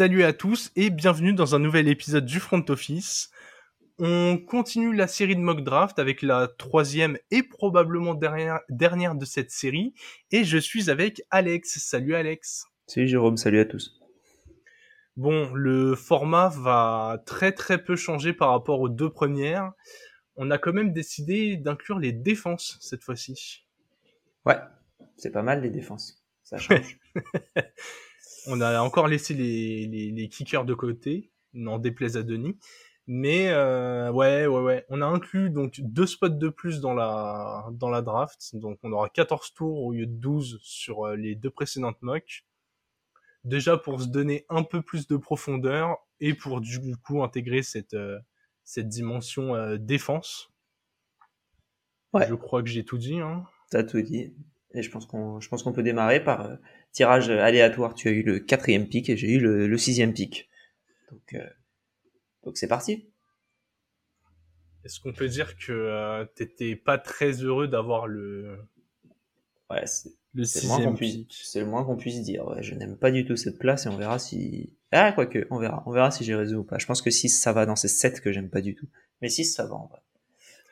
Salut à tous et bienvenue dans un nouvel épisode du Front Office. On continue la série de mock draft avec la troisième et probablement dernière, dernière de cette série. Et je suis avec Alex. Salut Alex. Salut Jérôme, salut à tous. Bon, le format va très très peu changer par rapport aux deux premières. On a quand même décidé d'inclure les défenses cette fois-ci. Ouais, c'est pas mal les défenses. Ça change. On a encore laissé les, les, les kickers de côté, n'en déplaise à Denis. Mais euh, ouais, ouais, ouais. On a inclus donc deux spots de plus dans la dans la draft. Donc on aura 14 tours au lieu de 12 sur euh, les deux précédentes mocks. Déjà pour se donner un peu plus de profondeur et pour du coup intégrer cette euh, cette dimension euh, défense. Ouais. Je crois que j'ai tout dit. Hein. T'as tout dit. Et je pense qu'on je pense qu'on peut démarrer par euh, tirage aléatoire. Tu as eu le quatrième pick et j'ai eu le, le sixième pick. Donc euh, donc c'est parti. Est-ce qu'on peut dire que euh, t'étais pas très heureux d'avoir le Ouais, c'est le c'est le moins qu'on sixième puisse c'est le moins qu'on puisse dire. Ouais, je n'aime pas du tout cette place et on verra si ah quoique on verra on verra si j'ai raison ou pas. Je pense que 6 ça va dans ces 7 que j'aime pas du tout. Mais 6 ça va en vrai.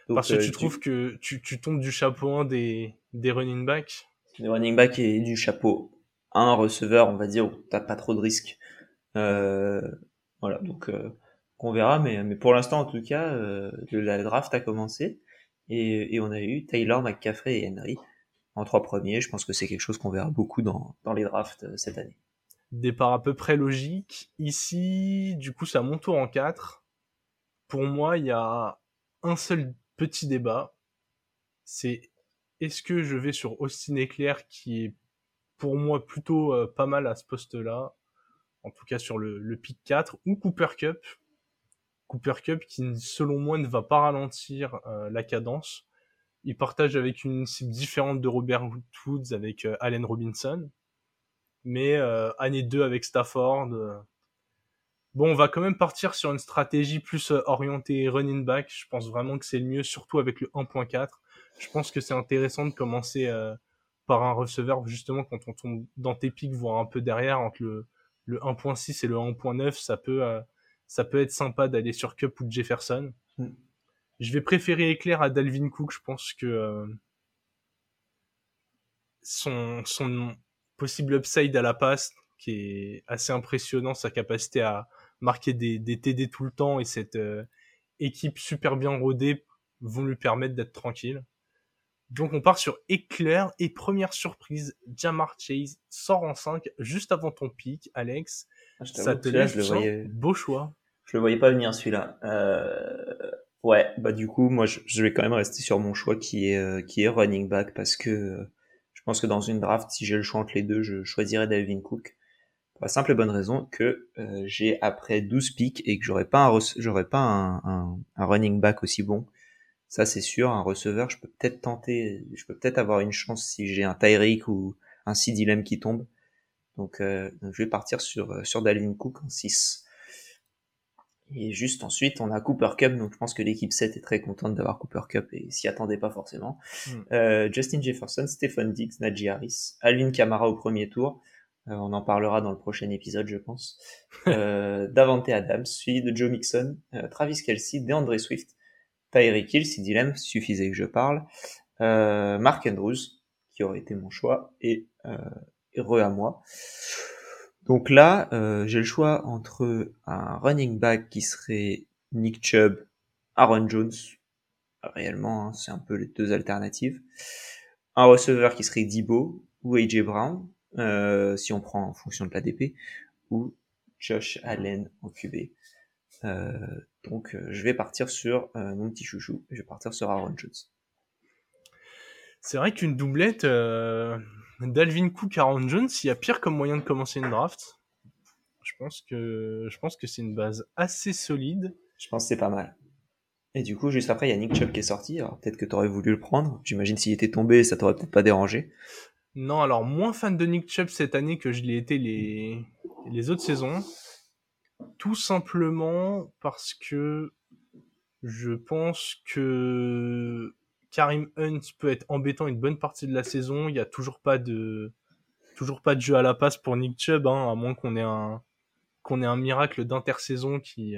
Donc, Parce que euh, tu trouves que tu, tu tombes du chapeau 1 des, des running backs? Le running back et du chapeau. Un receveur, on va dire, où t'as pas trop de risques. Euh, voilà, donc euh, on verra, mais, pour l'instant, en tout cas, euh, la draft a commencé et, et on a eu Taylor, McCaffrey et Henry en trois premiers. Je pense que c'est quelque chose qu'on verra beaucoup dans, dans les drafts euh, cette année. Départ à peu près logique. Ici, du coup, c'est à mon tour en 4. Pour moi, il y a un seul petit débat. C'est est-ce que je vais sur Austin Eclair qui est pour moi plutôt euh, pas mal à ce poste-là, en tout cas sur le, le pick 4, ou Cooper Cup. Cooper Cup qui, selon moi, ne va pas ralentir euh, la cadence. Il partage avec une cible différente de Robert Woods avec euh, Allen Robinson. Mais euh, année 2 avec Stafford. euh, Bon, on va quand même partir sur une stratégie plus orientée running back. Je pense vraiment que c'est le mieux, surtout avec le 1.4. Je pense que c'est intéressant de commencer par un receveur, justement, quand on tombe dans tes pics, voire un peu derrière, entre le, le 1.6 et le 1.9, ça peut, euh, ça peut être sympa d'aller sur Cup ou Jefferson. Mm. Je vais préférer Éclair à Dalvin Cook. Je pense que euh, son, son possible upside à la passe, qui est assez impressionnant, sa capacité à marquer des, des TD tout le temps et cette euh, équipe super bien rodée vont lui permettre d'être tranquille. Donc on part sur Éclair et première surprise, Jamar Chase sort en 5 juste avant ton pic, Alex. Ah, je Ça te laisse le voyais, beau choix. je le voyais pas venir celui-là. Euh, ouais, bah du coup, moi, je, vais quand même rester sur mon choix qui est euh, qui est running back parce que euh, je pense que dans une draft, si j'ai le choix entre les deux, je choisirais Dalvin Cook. Pour la simple et bonne raison que euh, j'ai après 12 picks et que j'aurais pas un j'aurais pas un, un, un running back aussi bon. Ça c'est sûr, un receveur, je peux peut-être tenter, je peux peut-être avoir une chance si j'ai un Tyreek ou un Lamb qui tombe. Donc, euh, donc je vais partir sur euh, sur Dalvin Cook en 6. Et juste ensuite, on a Cooper Cup, donc je pense que l'équipe 7 est très contente d'avoir Cooper Cup et s'y attendait pas forcément. Mm. Euh, Justin Jefferson, Stephen Diggs, Najee Harris, Alvin Kamara au premier tour. Euh, on en parlera dans le prochain épisode, je pense. Euh, Davante Adams, suivi de Joe Mixon, euh, Travis Kelsey, DeAndre Swift, Tyreek Hill, si dilemme suffisait que je parle, euh, Mark Andrews, qui aurait été mon choix, et, euh, re à moi. Donc là, euh, j'ai le choix entre un running back qui serait Nick Chubb, Aaron Jones, réellement, hein, c'est un peu les deux alternatives. Un receveur qui serait Debo ou AJ Brown, euh, si on prend en fonction de l'ADP, ou Josh Allen en QB. Donc euh, je vais partir sur euh, mon petit chouchou, je vais partir sur Aaron Jones. C'est vrai qu'une doublette euh, d'Alvin Cook Aaron Jones, il y a pire comme moyen de commencer une draft. Je pense que je pense que c'est une base assez solide. Je pense que c'est pas mal. Et du coup, juste après, il y a Nick Chubb qui est sorti. Alors peut-être que t'aurais voulu le prendre. J'imagine s'il était tombé, ça t'aurait peut-être pas dérangé. Non, alors moins fan de Nick Chubb cette année que je l'ai été les les autres saisons. Tout simplement parce que je pense que Karim Hunt peut être embêtant une bonne partie de la saison. Il y a toujours pas de toujours pas de jeu à la passe pour Nick Chubb, hein, à moins qu'on ait un qu'on ait un miracle d'intersaison qui,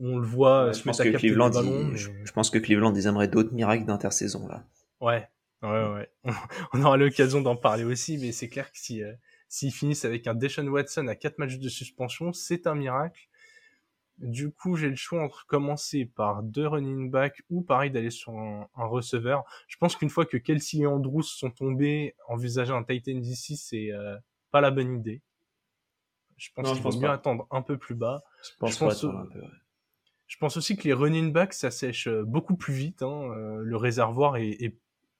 on le voit je, pense que Cleveland, je, pense que Cleveland, ils aimeraient d'autres miracles d'intersaison là. Ouais, ouais, ouais. on aura l'occasion d'en parler aussi, mais c'est clair que si s'ils finissent avec un Deshaun Watson à 4 matchs de suspension, c'est un miracle. Du coup, j'ai le choix entre commencer par deux running backs ou pareil d'aller sur un, receveur. Je pense qu'une fois que Kelsey et Andrews sont tombés, envisager un Titan d'ici, c'est euh, pas la bonne idée. Je pense qu'il vaut mieux attendre un peu plus bas. Je pense, je pense, aussi que les running backs, ça sèche euh, beaucoup plus vite. Hein. Euh, le réservoir est, est,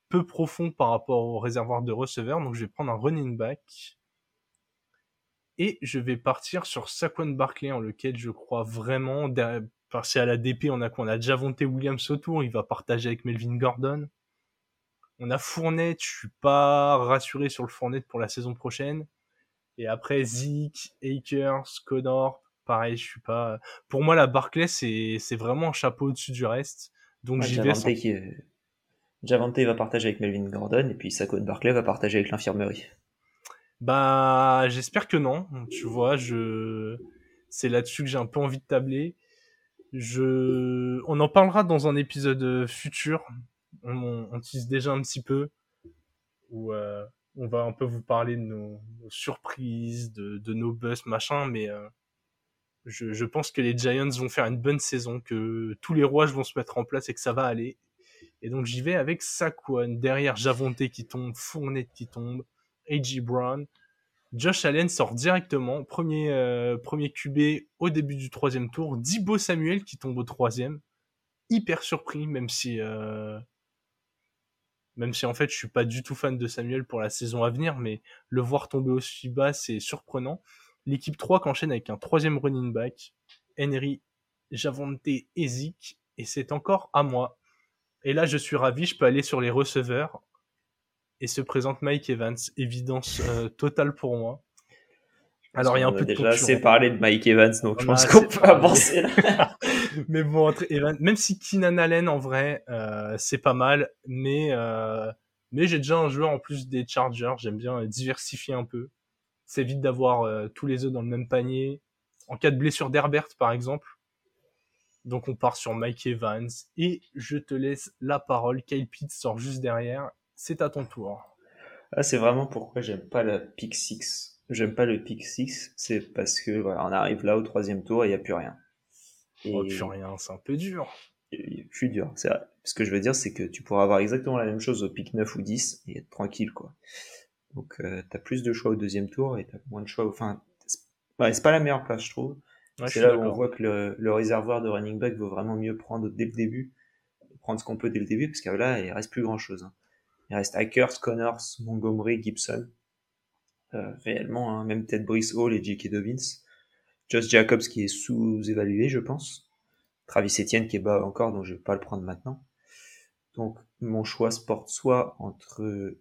peu profond par rapport au réservoir de receveurs, donc je vais prendre un running back. Et je vais partir sur Saquon Barkley, en lequel je crois vraiment. Parce à la DP, on a quoi On a Javonte Williams autour, il va partager avec Melvin Gordon. On a Fournette, je suis pas rassuré sur le Fournette pour la saison prochaine. Et après Zeke, Akers, Connor, pareil, je suis pas. Pour moi, la Barclay, c'est c'est vraiment un chapeau au-dessus du reste. Donc j'y vais. Javante va partager avec Melvin Gordon et puis Saquon Barclay va partager avec l'infirmerie. Bah, j'espère que non. Tu vois, je, c'est là-dessus que j'ai un peu envie de tabler. Je, on en parlera dans un épisode futur. On, on tease déjà un petit peu où euh, on va un peu vous parler de nos, surprises, de, nos buzz, machin. Mais euh, je, pense que les Giants vont faire une bonne saison, que tous les rouages vont se mettre en place et que ça va aller. Et donc j'y vais avec Saquon derrière Javonte qui tombe, Fournette qui tombe. A.J. Brown. Josh Allen sort directement, premier, euh, QB au début du troisième tour. Dibo Samuel qui tombe au troisième. Hyper surpris, même si, euh, même si en fait je suis pas du tout fan de Samuel pour la saison à venir, mais le voir tomber aussi bas, c'est surprenant. L'équipe 3 qu'enchaîne avec un troisième running back, Henry, Javonte et Zeke, et c'est encore à moi. Et là, je suis ravi, je peux aller sur les receveurs et se présente Mike Evans. Évidence euh, totale pour moi. Alors il y a un peu de déjà assez parlé de Mike Evans, donc je pense qu'on peut avancer. mais bon, entre Evans, même si Keenan Allen en vrai, euh, c'est pas mal, mais euh, mais j'ai déjà un joueur en plus des Chargers. J'aime bien diversifier un peu. C'est vite d'avoir euh, tous les œufs dans le même panier. En cas de blessure d'Herbert, par exemple. Donc on part sur Mike Evans et je te laisse la parole. Kyle Pitts sort juste derrière c'est à ton tour. Ah, c'est vraiment pourquoi j'aime pas la pick 6. J'aime pas le pick 6, c'est parce que voilà, on arrive là au troisième tour et il n'y a plus rien. Et... Oh, plus rien, c'est un peu dur. Je suis dur, c'est Ce que je veux dire, c'est que tu pourras avoir exactement la même chose au pick 9 ou 10 et être tranquille, quoi. Donc, euh, t'as plus de choix au deuxième tour et t'as moins de choix au... Enfin, c'est pas la meilleure place, je trouve. c'est là où on voit que le, le, réservoir de running back vaut vraiment mieux prendre dès le début, prendre ce qu'on peut dès le début, parce que là, il reste plus grand chose. Hein. Il reste Hackers, Connors, Montgomery, Gibson. Euh, réellement, hein, même peut-être Brice Hall et J.K. Dobbins. Josh Jacobs qui est sous-évalué, je pense. Travis Etienne qui est bas encore, donc je vais pas le prendre maintenant. Donc mon choix se porte soit entre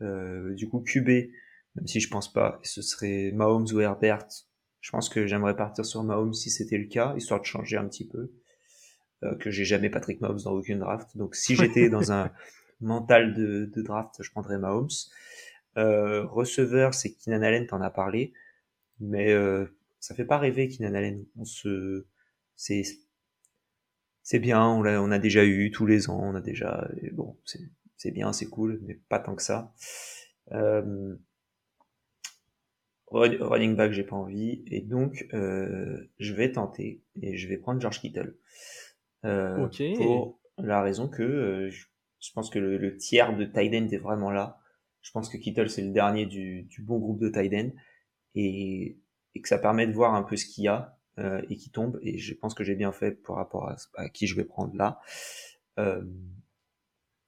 euh, du coup QB, même si je pense pas, ce serait Mahomes ou Herbert. Je pense que j'aimerais partir sur Mahomes si c'était le cas, histoire de changer un petit peu. Euh, que j'ai jamais Patrick Mahomes dans aucune draft. Donc si j'étais dans un mental de, de draft, je prendrais Mahomes. Euh, receveur, c'est Keenan Allen, t'en as parlé, mais euh, ça fait pas rêver Keenan Allen. On se, c'est, c'est bien, on l'a, on a déjà eu tous les ans, on a déjà, bon, c'est, c'est bien, c'est cool, mais pas tant que ça. Euh, running back, j'ai pas envie, et donc euh, je vais tenter et je vais prendre George Kittle. Euh, Pour la raison que je pense que le, tiers de tight est vraiment là. Je pense que Kittle c'est le dernier du, bon groupe de tight et, que ça permet de voir un peu ce qu'il y a euh, et qui tombe. Et je pense que j'ai bien fait par rapport à, qui je vais prendre là. Euh,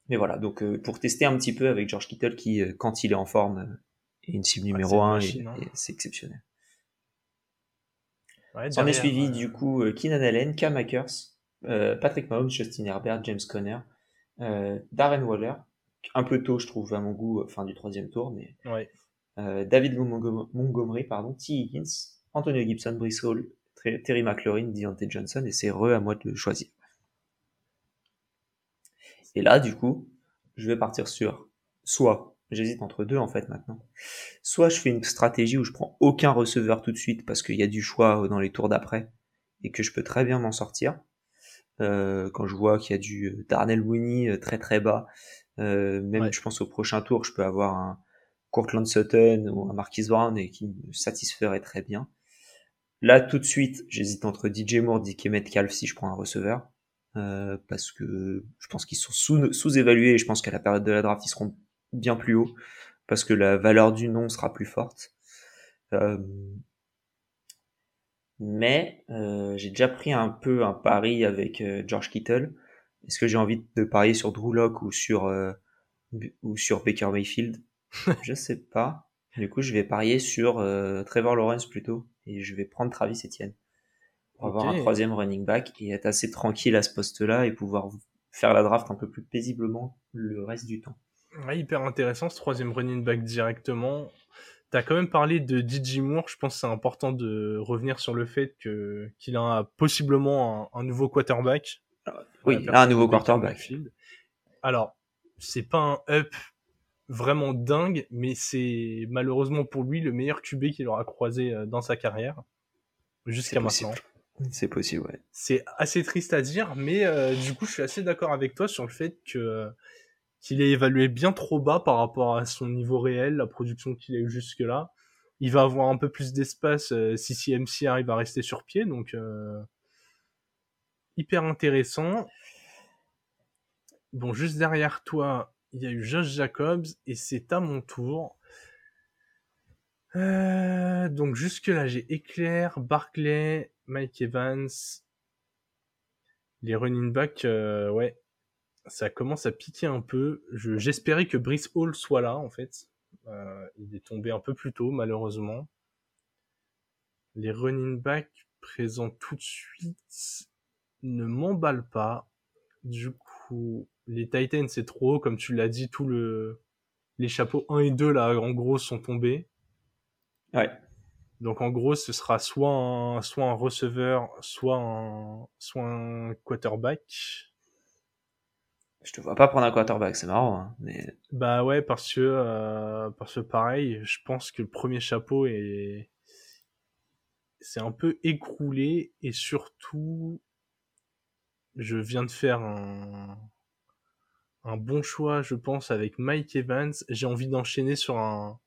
mais voilà, donc euh, pour tester un petit peu avec George Kittle qui, quand il est en forme, est une cible numéro 1 et, hein. c'est exceptionnel. Ouais, On est suivi du coup Keenan Allen, Cam Akers, Patrick Mahomes, Justin Herbert, James Conner, euh, Darren Waller, un peu tôt, je trouve, à mon goût, fin du troisième tour, mais euh, David Montgomery, pardon, T. Higgins, Antonio Gibson, Brice Hall, Terry McLaurin, Deontay Johnson, et c'est re à moi de choisir. Et là, du coup, je vais partir sur soit J'hésite entre deux en fait maintenant. Soit je fais une stratégie où je prends aucun receveur tout de suite parce qu'il y a du choix dans les tours d'après et que je peux très bien m'en sortir. Euh, quand je vois qu'il y a du euh, Darnell Mooney euh, très très bas, euh, même je pense au prochain tour, je peux avoir un Courtland Sutton ou un Marquis Brown et qui me satisferait très bien. Là tout de suite, j'hésite entre DJ Moore, DK Metcalf si je prends un receveur. Euh, parce que je pense qu'ils sont sous-évalués et je pense qu'à la période de la draft, ils seront bien plus haut parce que la valeur du nom sera plus forte. Euh, mais euh, j'ai déjà pris un peu un pari avec euh, George Kittle. Est-ce que j'ai envie de parier sur Drew Lock ou sur euh, ou sur Baker Mayfield? Je sais pas. Du coup, je vais parier sur euh, Trevor Lawrence plutôt et je vais prendre Travis Etienne pour avoir un troisième running back et être assez tranquille à ce poste-là et pouvoir faire la draft un peu plus paisiblement le reste du temps. Ouais, hyper intéressant ce troisième running back directement. T'as quand même parlé de DJ Moore. Je pense que c'est important de revenir sur le fait que qu'il a possiblement un, nouveau quarterback. Oui, un nouveau quarterback. Alors, c'est pas un up vraiment dingue, mais c'est malheureusement pour lui le meilleur QB qu'il aura croisé euh, dans sa carrière jusqu'à maintenant. C'est possible, ouais. C'est assez triste à dire, mais euh, du coup, je suis assez d'accord avec toi sur le fait que qu'il est évalué bien trop bas par rapport à son niveau réel, la production qu'il a eu jusque-là. Il va avoir un peu plus d'espace euh, si CMC arrive à rester sur pied, donc euh, hyper intéressant. Bon, juste derrière toi, il y a eu Josh Jacobs et c'est à mon tour. Euh, donc jusque là, j'ai Éclair, Barclay, Mike Evans, les running backs, ouais, ça commence à piquer un peu. J'espérais que Brice Hall soit là, en fait. Euh, il est tombé un peu plus tôt, malheureusement. Les running backs présents tout de suite ne m'emballent pas. Du coup, les Titans, c'est trop haut, comme tu l'as dit, tout le... les chapeaux 1 et 2, là, en gros, sont tombés. Ouais. Donc en gros, ce sera soit un, soit un receveur, soit un, soit un quarterback. Je te vois pas prendre un quarterback, c'est marrant. Hein, mais... Bah ouais, parce que, euh, parce que pareil, je pense que le premier chapeau est. C'est un peu écroulé et surtout, je viens de faire un, un bon choix, je pense, avec Mike Evans. J'ai envie d'enchaîner sur un,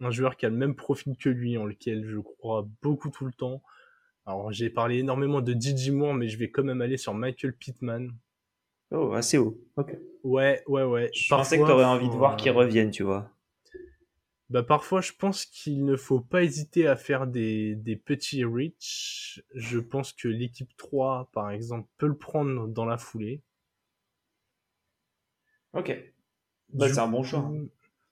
un joueur qui a le même profil que lui, en lequel je crois beaucoup tout le temps. Alors j'ai parlé énormément de DJ Moore, mais je vais quand même aller sur Michael Pittman, Oh, assez haut. Ok. Ouais, ouais, ouais. Je pensais que t'aurais envie de voir qu'il revienne, tu vois. Bah parfois, je pense qu'il ne faut pas hésiter à faire des, des petits reach. Je pense que l'équipe 3, par exemple, peut le prendre dans la foulée. Ok. Bah, c'est un bon choix.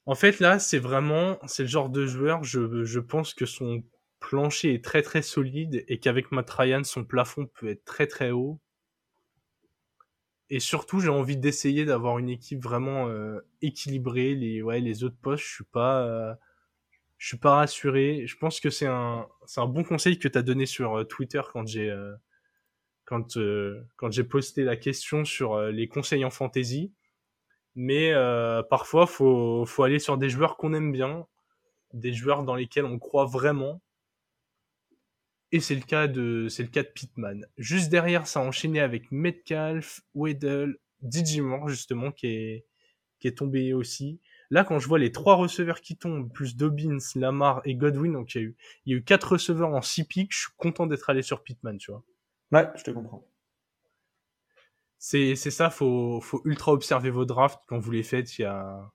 En fait, là, c'est vraiment, c'est le genre de joueur, je, je pense que son plancher est très très solide et qu'avec Matt Ryan, son plafond peut être très très haut et surtout, j'ai envie d'essayer d'avoir une équipe vraiment euh, équilibrée. Les, ouais, les autres postes, je suis pas, euh, je suis pas rassuré. Je pense que c'est un, c'est un bon conseil que tu as donné sur euh, Twitter quand j'ai, quand, quand j'ai posté la question sur les conseils en fantasy. Mais parfois, faut, faut aller sur des joueurs qu'on aime bien, des joueurs dans lesquels on croit vraiment et c'est le cas de, c'est le cas de Pittman. Juste derrière, ça a enchaîné avec Metcalf, Weddle, Digimore, justement, qui est, qui est tombé aussi. Là, quand je vois les trois receveurs qui tombent, plus Dobbins, Lamar et Godwin, donc il y a eu, il y a eu quatre receveurs en six pics, je suis content d'être allé sur Pittman, tu vois. Ouais, je te comprends. C'est, c'est ça, faut, faut ultra observer vos drafts quand vous les faites, il y a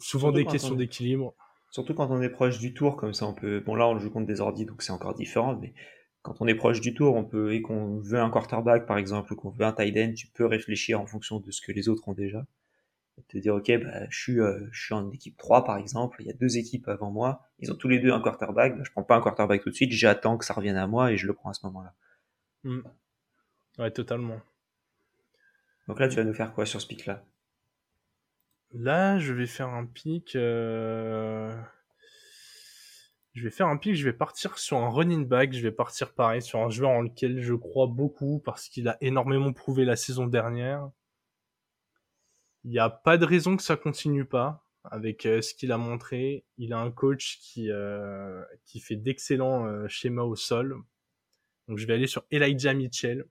souvent des questions d'équilibre. Surtout quand on est proche du tour, comme ça on peut. Bon là on joue contre des ordi donc c'est encore différent, mais quand on est proche du tour, on peut et qu'on veut un quarterback par exemple ou qu'on veut un tight end, tu peux réfléchir en fonction de ce que les autres ont déjà. Et te dire ok bah je suis euh, je suis en équipe 3 par exemple, il y a deux équipes avant moi, ils ont tous les deux un quarterback, bah, je prends pas un quarterback tout de suite, j'attends que ça revienne à moi et je le prends à ce moment-là. Mm. Ouais totalement. Donc là tu vas nous faire quoi sur ce pic là Là, je vais faire un pic. Euh... Je vais faire un pic. Je vais partir sur un running back. Je vais partir pareil sur un joueur en lequel je crois beaucoup parce qu'il a énormément prouvé la saison dernière. Il n'y a pas de raison que ça continue pas. avec ce qu'il a montré. Il a un coach qui, qui fait d'excellents schémas au sol. Donc je vais aller sur Elijah Mitchell.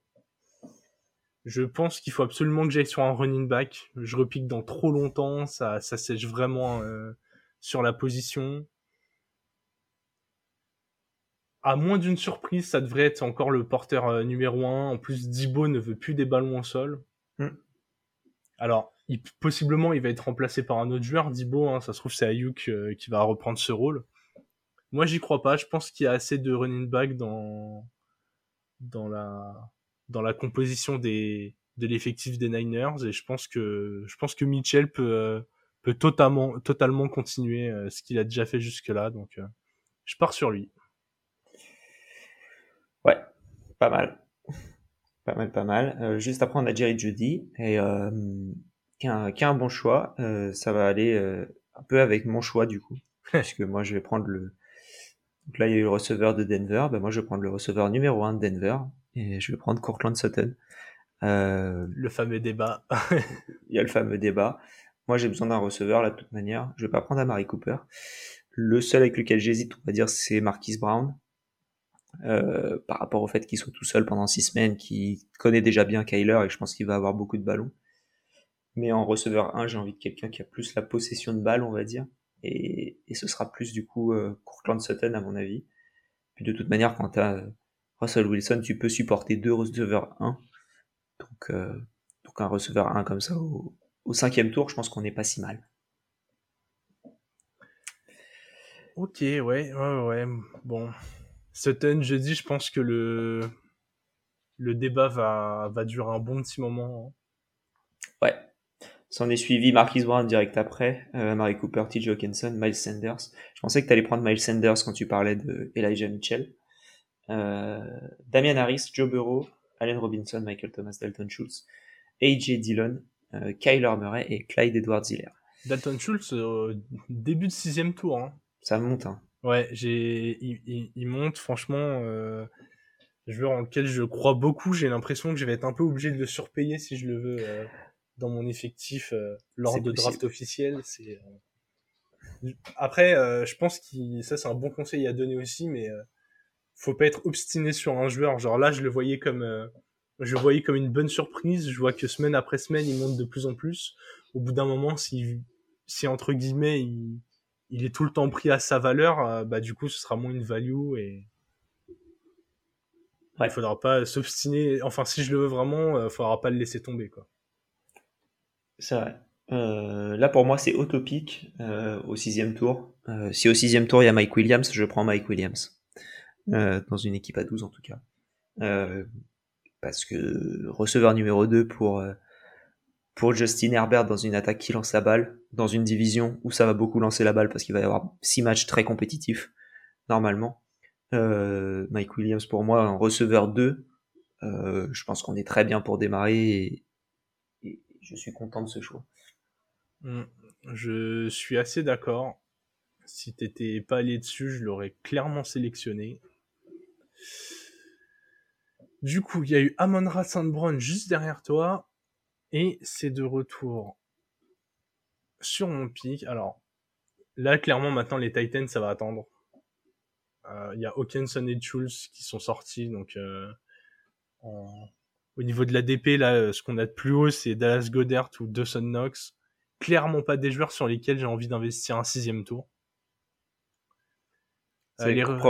Je pense qu'il faut absolument que j'aille sur un running back. Je repique dans trop longtemps, ça, ça sèche vraiment euh, sur la position. À moins d'une surprise, ça devrait être encore le porteur euh, numéro 1. En plus, Dibo ne veut plus des ballons au sol. Hmm. Alors, il, possiblement, il va être remplacé par un autre joueur, Dibo. Hein, ça se trouve, c'est Ayuk euh, qui va reprendre ce rôle. Moi, j'y crois pas. Je pense qu'il y a assez de running back dans, dans la dans la composition des de l'effectif des Niners et je pense que je pense que Mitchell peut euh, peut totalement totalement continuer euh, ce qu'il a déjà fait jusque là donc euh, je pars sur lui. Ouais, pas mal. Pas mal, pas mal. juste après, on a Jerry Judy, et qui a, qui, a, un bon choix. ça va aller un peu avec mon choix, du coup. puisque moi, je vais prendre le. Donc là, il y a eu le receveur de Denver. Ben, moi, je vais prendre le receveur numéro 1 de Denver, et je vais prendre Courtland Sutton. Euh, le fameux débat. il y a le fameux débat. Moi, j'ai besoin d'un receveur, là, de toute manière. Je vais pas prendre un Mary Cooper. Le seul avec lequel j'hésite, on va dire, c'est Marquis Brown. Euh, par rapport au fait qu'il soit tout seul pendant six semaines, qu'il connaît déjà bien Kyler et je pense qu'il va avoir beaucoup de ballons. Mais en receveur 1, j'ai envie de quelqu'un qui a plus la possession de balle, on va dire. Et, et ce sera plus du coup euh, Courtland Sutton à mon avis. Puis de toute manière, quand tu as Russell Wilson, tu peux supporter deux receveurs 1. Donc, euh, donc un receveur 1 comme ça au, cinquième tour, je pense qu'on n'est pas si mal. Ok, ouais, ouais, ouais. Bon. Sutton, jeudi, je pense que le, le débat va, va durer un bon petit moment. Hein. Ouais. S'en est suivi Marquis Brown direct après, euh, Mary Cooper, T. Hawkinson, Miles Sanders. Je pensais que tu allais prendre Miles Sanders quand tu parlais de Elijah Mitchell. Euh, Damian Harris, Joe Burrow, Allen Robinson, Michael Thomas, Dalton Schultz, AJ Dillon, euh, Kyler Murray et Clyde Edwards Hiller. Dalton Schultz, début de sixième tour. Hein. Ça monte. Hein. Ouais, j'ai, il, monte franchement. Euh, joueur en lequel je crois beaucoup. J'ai l'impression que je vais être un peu obligé de le surpayer si je le veux euh, dans mon effectif lors de draft officiel. C'est après, je pense que ça c'est un bon conseil à donner aussi, mais faut pas être obstiné sur un joueur. Genre là, je le voyais comme, euh, je voyais comme une bonne surprise. Je vois que semaine après semaine, il monte de plus en plus. Au bout d'un moment, si, si entre guillemets, il, il est tout le temps pris à sa valeur, euh, bah du coup, ce sera moins une value et il faudra pas s'obstiner. Enfin, si je le veux vraiment, il euh, faudra pas le laisser tomber, quoi. C'est vrai. là, pour moi, c'est utopique au sixième tour. si au sixième tour, il y a Mike Williams, je prends Mike Williams. Euh, dans une équipe à 12 en tout cas. Euh, parce que receveur numéro 2 pour, euh, pour Justin Herbert dans une attaque qui lance la balle, dans une division où ça va beaucoup lancer la balle parce qu'il va y avoir 6 matchs très compétitifs normalement. Mike Williams pour moi en receveur 2, je pense qu'on est très bien pour démarrer et, je suis content de ce choix. Mm. Je suis assez d'accord. Si t'étais pas allé dessus, je l'aurais clairement sélectionné. Du coup, il y a eu Amon-Ra Sandbron juste derrière toi. Et c'est de retour sur mon pic. Alors, là, clairement, maintenant, les Titans, ça va attendre. Euh, il y a Hawkinson et Schultz qui sont sortis. Donc, euh, au niveau de l'ADP, là, euh, ce qu'on a de plus haut, c'est Dallas Goddard ou Dawson Knox. Clairement pas des joueurs sur lesquels j'ai envie d'investir un sixième tour.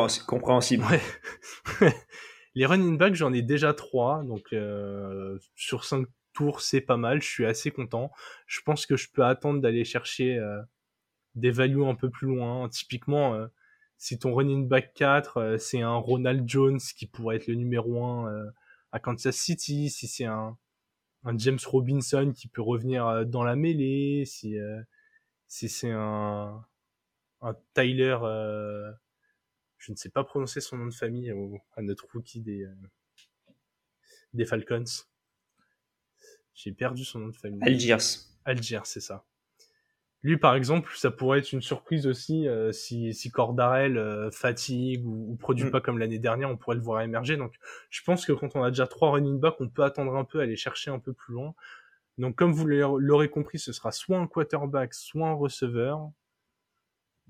C'est compréhensible. les running backs, j'en ai déjà trois, donc euh, sur cinq tours, c'est pas mal. Je suis assez content. Je pense que je peux attendre d'aller chercher euh, des values un peu plus loin. Typiquement, euh, si ton running back 4, c'est un Ronald Jones qui pourrait être le numéro 1 à Kansas City, si c'est un, un James Robinson qui peut revenir dans la mêlée, si, si c'est un, un Tyler je ne sais pas prononcer son nom de famille à notre rookie des, euh, des Falcons. J'ai perdu son nom de famille. Algiers. Algiers, c'est ça. Lui, par exemple, ça pourrait être une surprise aussi euh, si, si Cordarel euh, fatigue ou, produit mm. pas comme l'année dernière, on pourrait le voir émerger. Donc, je pense que quand on a déjà trois running backs, on peut attendre un peu, aller chercher un peu plus loin. Donc, comme vous l'aurez compris, ce sera soit un quarterback, soit un receveur.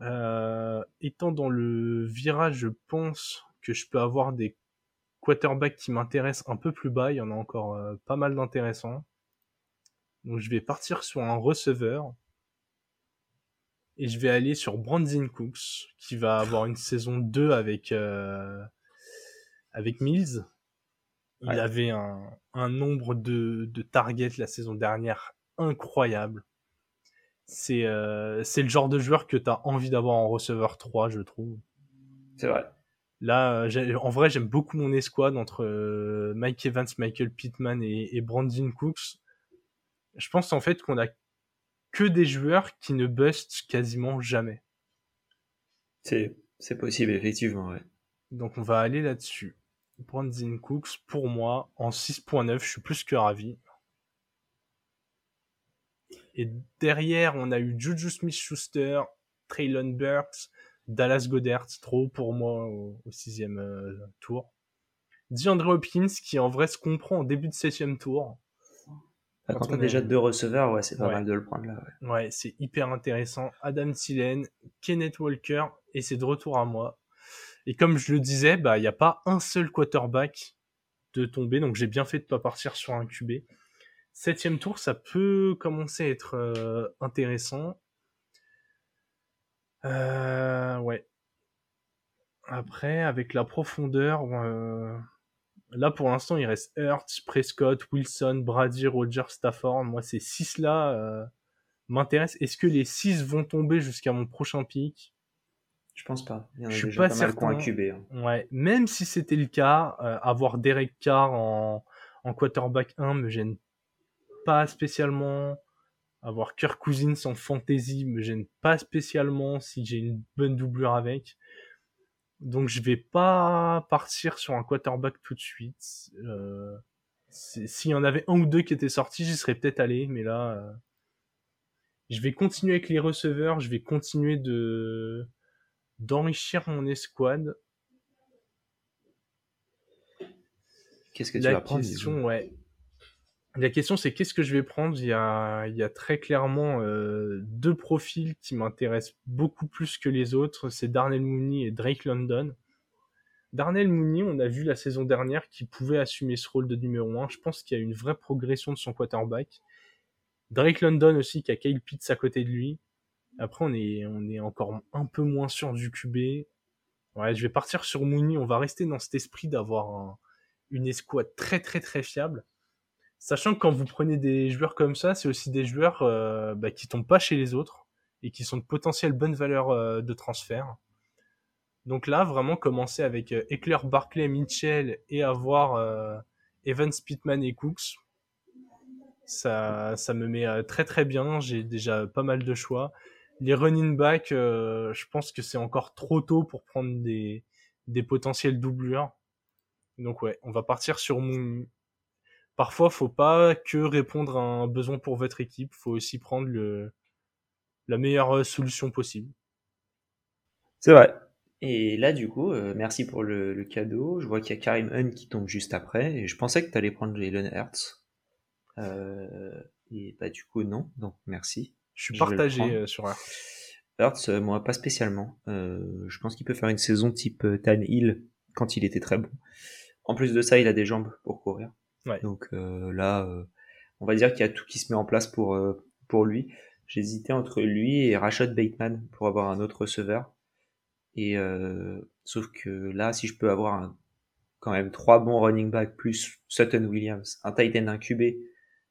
Euh, étant dans le virage, je pense que je peux avoir des quarterbacks qui m'intéressent un peu plus bas. Il y en a encore euh, pas mal d'intéressants. Donc, je vais partir sur un receveur. Et je vais aller sur Brandon Cooks, qui va avoir une saison 2 avec, euh, avec Mills. Il avait un, un nombre de, de, targets la saison dernière incroyable. C'est euh, le genre de joueur que tu as envie d'avoir en receveur 3, je trouve. C'est vrai. Là, en vrai, j'aime beaucoup mon escouade entre euh, Mike Evans, Michael Pittman et, et Brandon Cooks. Je pense en fait qu'on a que des joueurs qui ne bustent quasiment jamais. C'est possible, effectivement, ouais. Donc on va aller là-dessus. Brandon Cooks, pour moi, en 6.9, je suis plus que ravi. Et derrière, on a eu Juju Smith-Schuster, Traylon Burks, Dallas Goddard, trop pour moi au, sixième euh, tour. DeAndre Hopkins, qui en vrai se comprend au début de septième tour. Quand, quand a déjà deux receveurs, ouais, c'est pas mal de le prendre là. Ouais, ouais c'est hyper intéressant. Adam Thielen, Kenneth Walker, et c'est de retour à moi. Et comme je le disais, bah, il n'y a pas un seul quarterback de tomber, donc j'ai bien fait de pas partir sur un QB. Septième tour, ça peut commencer à être euh, intéressant. Euh, ouais. Après, avec la profondeur, euh, là pour l'instant, il reste Hurts, Prescott, Wilson, Brady, Roger, Stafford. Moi, ces six là euh, m'intéressent. Est-ce que les six vont tomber jusqu'à mon prochain pic je pense pas. je suis pas, certain. Hein. Ouais, même si c'était le cas, euh, avoir Derek Carr en, en quarterback 1 me gêne pas spécialement. Avoir Kirk Cousins en fantasy me gêne pas spécialement si j'ai une bonne doublure avec. Donc je vais pas partir sur un quarterback tout de suite. Euh, S'il y en avait un ou deux qui étaient sortis, j'y serais peut-être allé, mais là, euh, je vais continuer avec les receveurs. Je vais continuer de d'enrichir mon escouade. Qu'est-ce que tu vas prendre question, ouais. La question, c'est qu'est-ce que je vais prendre? Il y, a, très clairement euh, deux profils qui m'intéressent beaucoup plus que les autres. C'est Darnell Mooney et Drake London. Darnell Mooney, on a vu la saison dernière qu'il pouvait assumer ce rôle de numéro 1. Je pense qu'il y a une vraie progression de son quarterback. Drake London aussi, qui a Kyle Pitts à côté de lui. Après, on est, on est encore un peu moins sûr du QB. Ouais, je vais partir sur Mooney. On va rester dans cet esprit d'avoir une escouade très très très fiable. Sachant que quand vous prenez des joueurs comme ça, c'est aussi des joueurs euh, bah, qui tombent pas chez les autres et qui sont de potentielles bonnes valeurs euh, de transfert. Donc là, vraiment commencer avec euh, Eckler, Barclay, Mitchell et avoir euh, Evans, Pittman et Cooks. Ça, ça me met très très bien. J'ai déjà pas mal de choix les running back, je pense que c'est encore trop tôt pour prendre des, des potentiels doublures. Donc ouais, on va partir sur mon. Parfois, faut pas que répondre à un besoin pour votre équipe, faut aussi prendre le la meilleure euh, solution possible. C'est vrai. Et là, du coup, euh, merci pour le, cadeau. Je vois qu'il y a Karim Hunt qui tombe juste après. Et je pensais que tu allais prendre Jalen Hertz. et bah, du coup, non. Donc, merci. Je suis partagé euh, sur Hurts. Hurts, euh, moi, pas spécialement. Euh, je pense qu'il peut faire une saison type Tan Hill quand il était très bon. En plus de ça, il a des jambes pour courir. Donc là, on va dire qu'il y a tout qui se met en place pour, pour lui. J'hésitais entre lui et Rashad Bateman pour avoir un autre receveur. Et sauf que là, si je peux avoir un, quand même trois bons running backs plus Sutton Williams, un tight end, un QB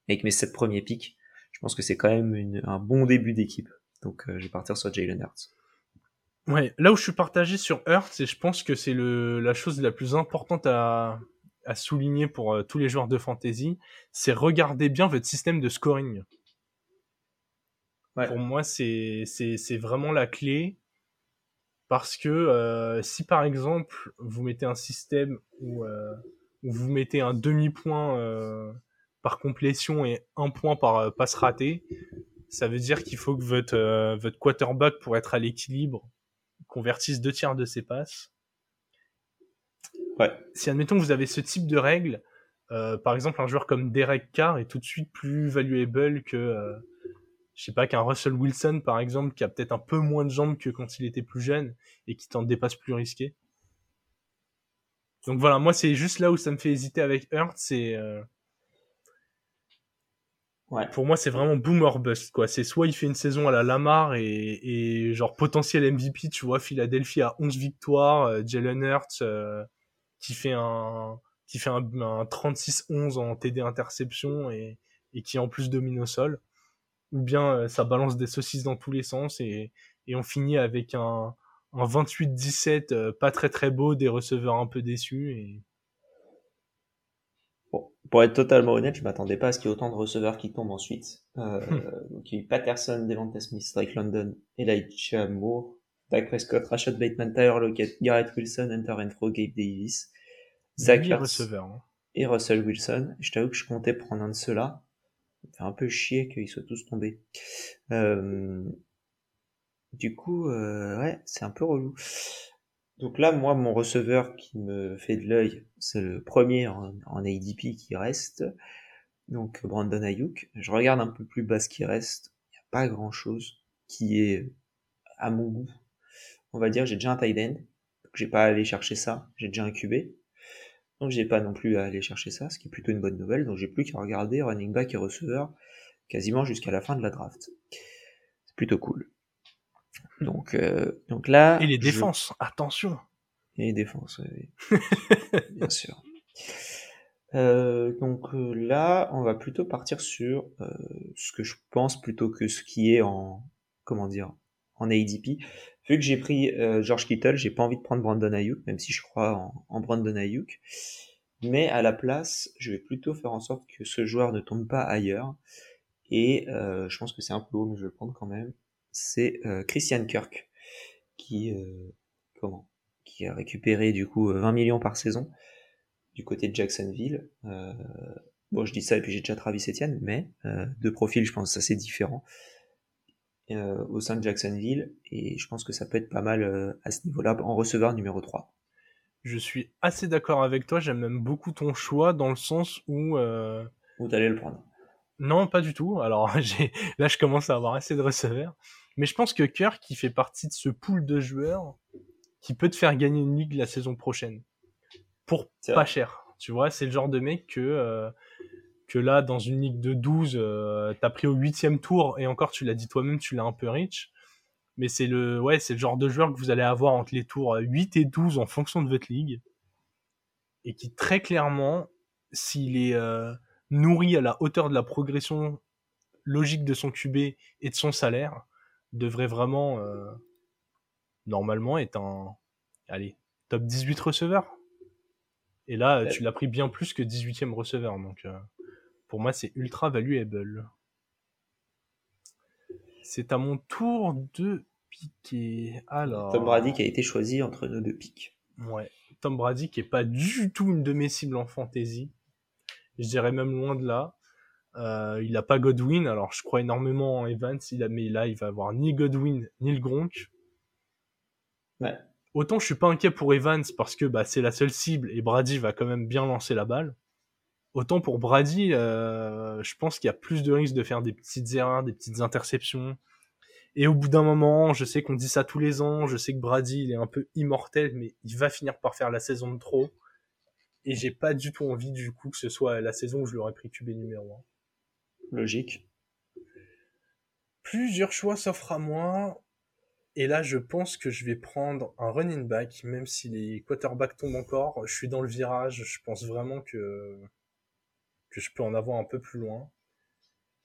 avec mes sept premiers picks, je pense que c'est quand même un bon début d'équipe. Donc euh, je vais partir sur Jalen Hurts. Ouais, là où je suis partagé sur Hurts, et je pense que c'est la chose la plus importante à, souligner pour euh, tous les joueurs de fantasy, c'est regarder bien votre système de scoring. Pour moi, c'est vraiment la clé. Parce que euh, si par exemple vous mettez un système où, où vous mettez un demi-point par complétion et un point par euh, passe ratée, ça veut dire qu'il faut que votre, euh, votre quarterback, pour être à l'équilibre, convertisse deux tiers de ses passes. Si admettons que vous avez ce type de règle, par exemple, un joueur comme Derek Carr est tout de suite plus valuable que, je sais pas, qu'un Russell Wilson, par exemple, qui a peut-être un peu moins de jambes que quand il était plus jeune et qui t'en dépasse plus risqué. Donc voilà, moi c'est juste là où ça me fait hésiter avec Hurt, c'est Pour moi, c'est vraiment boomer bust, quoi. C'est soit il fait une saison à la Lamar et, et genre potentiel MVP, tu vois, Philadelphie a 11 victoires, euh, Jalen Hurts euh, qui fait un qui fait un, un 36-11 en TD interception et, et qui en plus domine au sol. Ou bien euh, ça balance des saucisses dans tous les sens et, et on finit avec un, un 28-17 pas très très beau, des receveurs un peu déçus et pour être totalement honnête, je m'attendais pas à ce qu'il y ait autant de receveurs qui tombent ensuite. Euh, hmm. Donc il y a eu Patterson, Devonta Smith, Drake London, Elijah Moore, Dak Prescott, Rashad Bateman, Tyler Lockett, Garrett Wilson, Hunter Renfro, Gabe Davis, Zach Ertz hein. et Russell Wilson. Je t'avoue que je comptais prendre un de ceux-là. Ça fait un peu chier qu'ils soient tous tombés. Euh, du coup, euh, ouais, c'est un peu relou. Donc là, moi, mon receveur qui me fait de l'œil, c'est le premier en, ADP qui reste. Donc Brandon Ayuk. Je regarde un peu plus bas ce qui reste. Il n'y a pas grand chose qui est à mon goût. On va dire, j'ai déjà un tight end. Donc j'ai pas à aller chercher ça. J'ai déjà un QB. Donc j'ai pas non plus à aller chercher ça, ce qui est plutôt une bonne nouvelle. Donc j'ai plus qu'à regarder running back et receveur quasiment jusqu'à la fin de la draft. C'est plutôt cool. Donc, euh, donc là. Et les défenses, attention. Et les défenses, oui. bien sûr. Euh, donc euh, là, on va plutôt partir sur euh, ce que je pense plutôt que ce qui est en comment dire en ADP. Vu que j'ai pris euh, George Kittle, j'ai pas envie de prendre Brandon Ayuk, même si je crois en, en, Brandon Ayuk. Mais à la place, je vais plutôt faire en sorte que ce joueur ne tombe pas ailleurs. Et je pense que c'est un peu haut, mais je vais le prendre quand même c'est euh, Christian Kirk qui euh, comment qui a récupéré du coup 20 millions par saison du côté de Jacksonville. Euh, bon, je dis ça et puis j'ai déjà Travis Etienne, mais de profil, je pense que c'est différent au sein de Jacksonville et je pense que ça peut être pas mal à ce niveau-là en receveur numéro 3. Je suis assez d'accord avec toi, j'aime même beaucoup ton choix dans le sens où... Où t'allais le prendre Non, pas du tout. Alors là, je commence à avoir assez de receveurs. Mais je pense que Kirk, qui fait partie de ce pool de joueurs qui peut te faire gagner une ligue la saison prochaine. Pour pas cher. Tu vois, c'est le genre de mec que, euh, que là, dans une ligue de 12, euh, t'as pris au huitième tour, et encore, tu l'as dit toi-même, tu l'as un peu rich. Mais c'est le, ouais, c'est le genre de joueur que vous allez avoir entre les tours 8 et 12 en fonction de votre ligue. Et qui, très clairement, s'il est euh, nourri à la hauteur de la progression logique de son QB et de son salaire, devrait vraiment, euh, normalement, être un, allez, top 18 receveur. Et là, tu l'as pris bien plus que 18e receveur. Donc, euh, pour moi, c'est ultra valuable. C'est à mon tour de piquer. Alors. Tom Brady qui a été choisi entre nos deux pics. Ouais. Tom Brady qui est pas du tout une de mes cibles en fantasy. Je dirais même loin de là. Euh, il a pas Godwin, alors je crois énormément en Evans, il a, mais là il va avoir ni Godwin ni le Gronk. Ouais. Autant je suis pas inquiet pour Evans parce que bah, c'est la seule cible et Brady va quand même bien lancer la balle. Autant pour Brady, euh, je pense qu'il y a plus de risques de faire des petites erreurs, des petites interceptions. Et au bout d'un moment, je sais qu'on dit ça tous les ans, je sais que Brady il est un peu immortel, mais il va finir par faire la saison de trop. Et j'ai pas du tout envie du coup que ce soit la saison où je l'aurais pris QB numéro 1. Logique. Plusieurs choix s'offrent à moi. Et là, je pense que je vais prendre un running back, même si les quarterbacks tombent encore. Je suis dans le virage. Je pense vraiment que, que je peux en avoir un peu plus loin.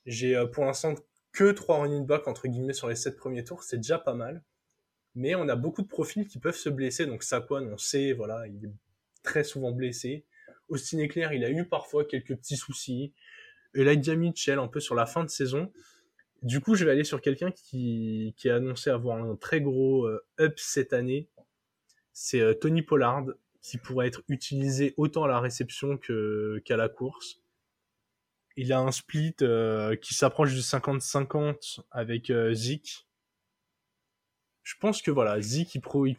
J'ai euh, pour l'instant que trois running backs entre guillemets sur les sept premiers tours. C'est déjà pas mal. Mais on a beaucoup de profils qui peuvent se blesser. Donc Saquon, on sait, voilà, il est très souvent blessé. Austin Eclair, il a eu parfois quelques petits soucis. Elijah Mitchell un peu sur la fin de saison. Du coup, je vais aller sur quelqu'un qui, qui a annoncé avoir un très gros euh, up cette année. C'est euh, Tony Pollard, qui pourrait être utilisé autant à la réception qu'à la course. Il a un split euh, qui s'approche du 50-50 avec Zeke. Je pense que voilà, Zeke il,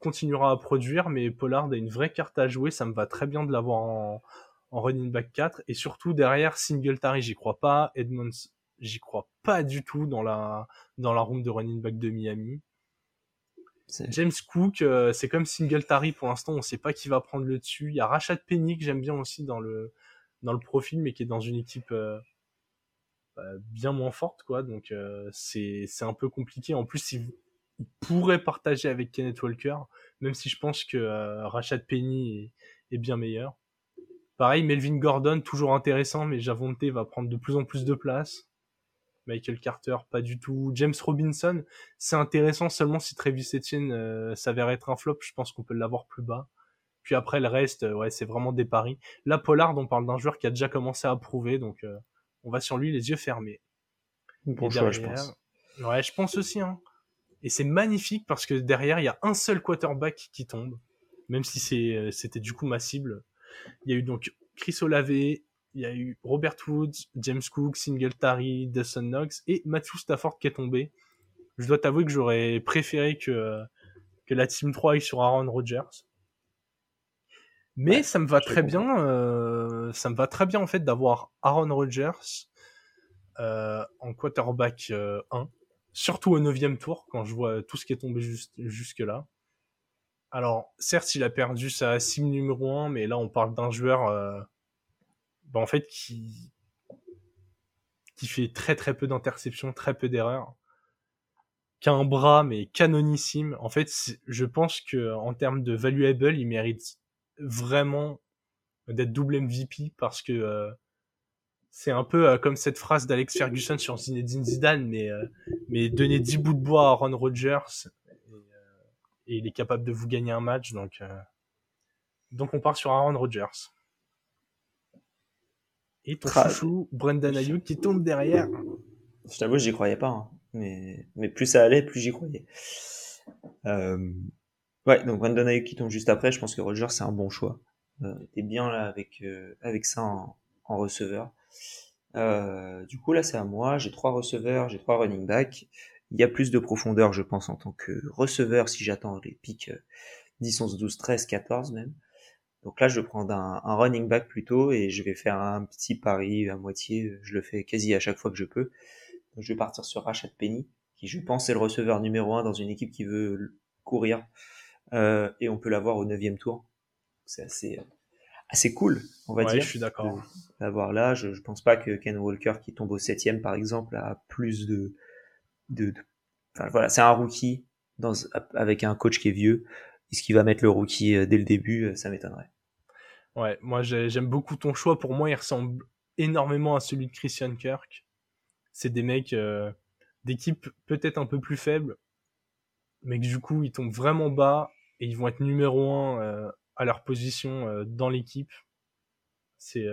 continuera à produire, mais Pollard a une vraie carte à jouer. Ça me va très bien de l'avoir en, en running back 4 et surtout derrière Singletary, j'y crois pas, Edmonds, j'y crois pas du tout dans la dans la room de running back de Miami. James Cook, euh, c'est comme Singletary pour l'instant, on sait pas qui va prendre le dessus. Il y a Rashad Penny que j'aime bien aussi dans le dans le profil, mais qui est dans une équipe euh, bah, bien moins forte, quoi. Donc euh, c'est c'est un peu compliqué. En plus, il, pourrait partager avec Kenneth Walker, même si je pense que Rashad Penny est, est, bien meilleur. Pareil, Melvin Gordon, toujours intéressant, mais Javonte va prendre de plus en plus de place. Michael Carter, pas du tout. James Robinson, c'est intéressant seulement si Travis Etienne euh, s'avère être un flop, je pense qu'on peut l'avoir plus bas. Puis après le reste, euh, ouais, c'est vraiment des paris. Là, Pollard, on parle d'un joueur qui a déjà commencé à prouver, donc euh, on va sur lui les yeux fermés. Bon choix, je pense. Ouais, je pense aussi. Hein. Et c'est magnifique parce que derrière, il y a un seul quarterback qui tombe, même si c'était du coup ma cible. Il y a eu donc Chris Olave, il y a eu Robert Woods, James Cook, Singletary, Dustin Knox et Matthew Stafford qui est tombé. Je dois t'avouer que j'aurais préféré que, que la Team 3 aille sur Aaron Rodgers. Mais ça me va très bien, euh, ça me va très bien en fait d'avoir Aaron Rodgers euh, en quarterback 1, euh, surtout au 9 tour quand je vois tout ce qui est tombé jusque là. Alors certes il a perdu sa sim numéro 1, mais là on parle d'un joueur euh, bah, en fait, qui, qui fait très très peu d'interceptions, très peu d'erreurs, qui a un bras mais canonissime. En fait, je pense que en termes de valuable, il mérite vraiment d'être double MVP parce que euh, c'est un peu euh, comme cette phrase d'Alex Ferguson sur Zinedine Zidane, mais mais donner 10 bouts de bois à Ron Rodgers et, il est capable de vous gagner un match, donc donc on part sur Aaron Rodgers. Et ton chouchou, Brendan Ayuk, qui tombe derrière. Je t'avoue, j'y croyais pas. Hein. Mais, mais plus ça allait, plus j'y croyais. Euh... Ouais, donc Brendan Ayuk qui tombe juste après. Je pense que Roger, c'est un bon choix. Euh, T'es bien là avec, euh, avec ça en, en receveur. Euh, du coup, là, c'est à moi. J'ai trois receveurs, j'ai trois running backs. Il y a plus de profondeur, je pense, en tant que receveur si j'attends les pics 10, 11, 12, 13, 14 même. Donc là, je vais prendre un, un, running back plutôt et je vais faire un petit pari à moitié. Je le fais quasi à chaque fois que je peux. Donc je vais partir sur Rashad Penny, qui je pense est le receveur numéro un dans une équipe qui veut courir. Euh, et on peut l'avoir au neuvième tour. C'est assez assez cool, on va ouais, dire. Je suis d'accord. L'avoir là, je, je pense pas que Ken Walker qui tombe au septième par exemple a plus de de, voilà, c'est un rookie dans, avec un coach qui est vieux. Est-ce qu'il va mettre le rookie euh, dès le début euh, Ça m'étonnerait. Ouais, moi j'aime beaucoup ton choix. Pour moi, il ressemble énormément à celui de Christian Kirk. C'est des mecs euh, d'équipe peut-être un peu plus faible, mais que du coup ils tombent vraiment bas et ils vont être numéro un à leur position dans l'équipe. C'est.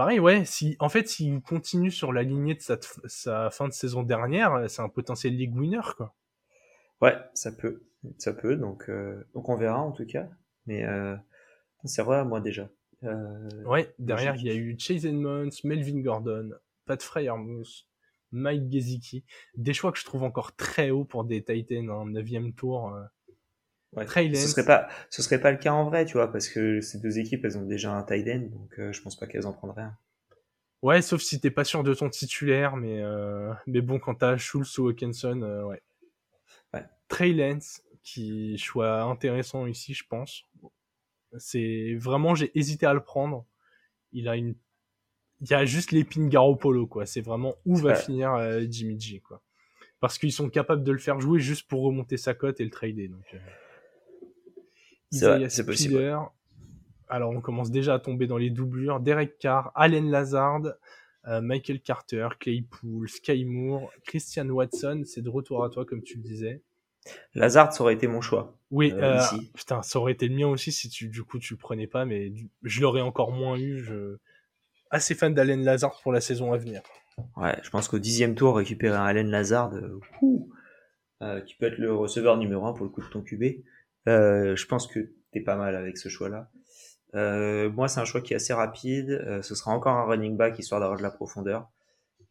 Pareil, ouais. Si en fait s'il continue sur la lignée de sa, sa fin de saison dernière, c'est un potentiel league winner quoi. Ouais, ça peut, ça peut. Donc, euh, donc on verra en tout cas. Mais euh, c'est vrai moi déjà. Euh, ouais, derrière il y a eu Chase Edmonds, Melvin Gordon, Pat Fryermuth, Mike Gesicki, des choix que je trouve encore très hauts pour des Titans en 9 tour. Euh. Ce serait pas, ce serait pas le cas en vrai, tu vois, parce que ces deux équipes, elles ont déjà un tight end, donc euh, je pense pas qu'elles en prendraient un. Ouais, sauf si t'es pas sûr de ton titulaire, mais euh, mais bon, quand t'as Schultz ou Hawkinson, euh, ouais. ouais. Trey Lance, qui choix intéressant ici, je pense. C'est vraiment, j'ai hésité à le prendre. Il a une, il y a juste l'épine Garoppolo, quoi. C'est vraiment où va finir euh, Jimmy G, quoi. Parce qu'ils sont capables de le faire jouer juste pour remonter sa cote et le trader, donc. C'est possible. Alors on commence déjà à tomber dans les doublures. Derek Carr, Allen Lazard, euh, Michael Carter, Claypool, Sky Moore, Christian Watson, c'est de retour à toi comme tu le disais. Lazard, ça aurait été mon choix. Oui, euh, euh, putain, ça aurait été le mien aussi si tu, du coup, tu le prenais pas, mais je l'aurais encore moins eu. Je... Assez fan d'Allen Lazard pour la saison à venir. Ouais, je pense qu'au dixième tour, récupérer un Allen Lazard, euh, qui peut être le receveur numéro un pour le coup de ton QB, euh, je pense que t'es pas mal avec ce choix-là. Euh, moi, c'est un choix qui est assez rapide. Euh, ce sera encore un running back histoire d'avoir de la profondeur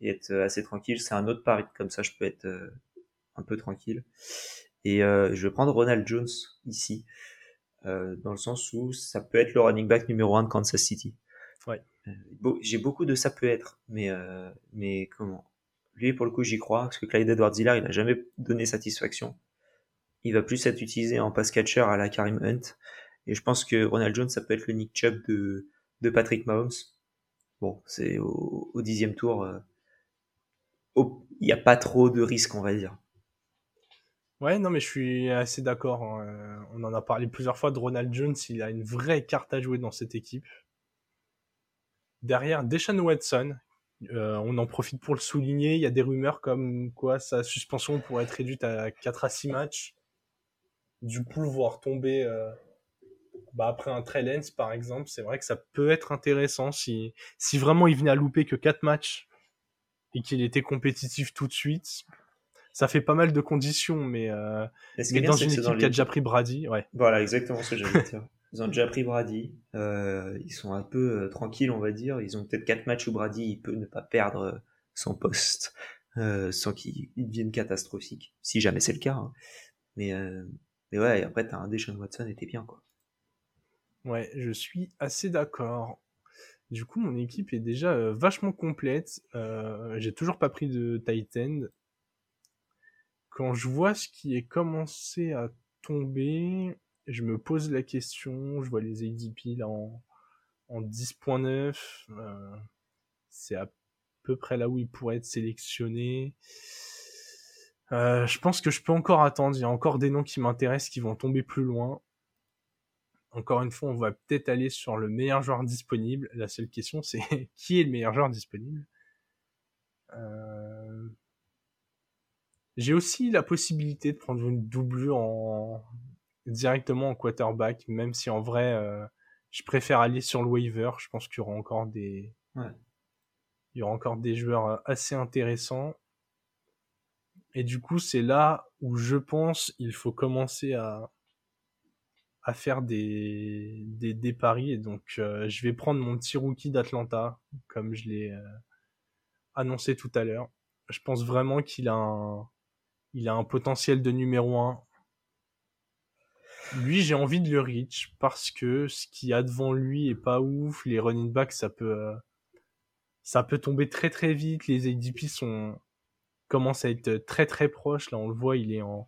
et être assez tranquille. C'est un autre pari comme ça, je peux être un peu tranquille. Et je vais prendre Ronald Jones ici. euh, dans le sens où ça peut être le running back numéro un de Kansas City. Ouais. Euh, j'ai beaucoup de ça peut être, mais euh, mais comment? Lui pour le coup j'y crois parce que Clyde Edwards-Helaire il a jamais donné satisfaction. Il va plus être utilisé en pass catcher à la Karim Hunt et je pense que Ronald Jones ça peut être le Nick Chubb de Patrick Mahomes. Bon, c'est au, dixième tour. Il n'y a pas trop de risques, on va dire. Ouais, non, mais je suis assez d'accord. Hein. Euh, on en a parlé plusieurs fois de Ronald Jones. Il a une vraie carte à jouer dans cette équipe. Derrière, Deshaun Watson. Euh, on en profite pour le souligner. Il y a des rumeurs comme quoi sa suspension pourrait être réduite à 4 à 6 matchs. Du coup, voir tomber euh, bah, après un trail par exemple, c'est vrai que ça peut être intéressant si, si vraiment il venait à louper que 4 matchs et qu'il était compétitif tout de suite ça fait pas mal de conditions, mais, euh, mais dans une équipe qui a déjà pris Brady, ouais. Voilà, exactement ce que j'allais dire. Ils ont déjà pris Brady, euh, ils sont un peu euh, tranquilles, on va dire. Ils ont peut-être quatre matchs où Brady il peut ne pas perdre son poste euh, sans qu'il devienne catastrophique, si jamais c'est le cas. Hein. Mais, mais ouais, après t'as un Deshaun Watson et t'es bien quoi. Ouais, je suis assez d'accord. Du coup, mon équipe est déjà vachement complète. J'ai toujours pas pris de Titan quand je vois ce qui est commencé à tomber, je me pose la question, je vois les ADP là en, en 10.9, euh, c'est à peu près là où il pourrait être sélectionné. Euh, je pense que je peux encore attendre, il y a encore des noms qui m'intéressent qui vont tomber plus loin. Encore une fois, on va peut-être aller sur le meilleur joueur disponible. La seule question, c'est qui est le meilleur joueur disponible? Euh... J'ai aussi la possibilité de prendre une doublure en directement en quarterback, même si en vrai, euh, je préfère aller sur le waiver. Je pense qu'il y aura encore des, ouais. il y aura encore des joueurs euh, assez intéressants. Et du coup, c'est là où je pense il faut commencer à à faire des, des, paris. Et donc, euh, je vais prendre mon petit rookie d'Atlanta, comme je l'ai euh, annoncé tout à l'heure. Je pense vraiment qu'il a un, il a un potentiel de numéro 1. Lui, j'ai envie de le reach parce que ce qu'il y a devant lui est pas ouf. Les running backs, ça peut, euh, ça peut tomber très très vite. Les ADP sont, commencent à être très très proches. Là, on le voit, il est en,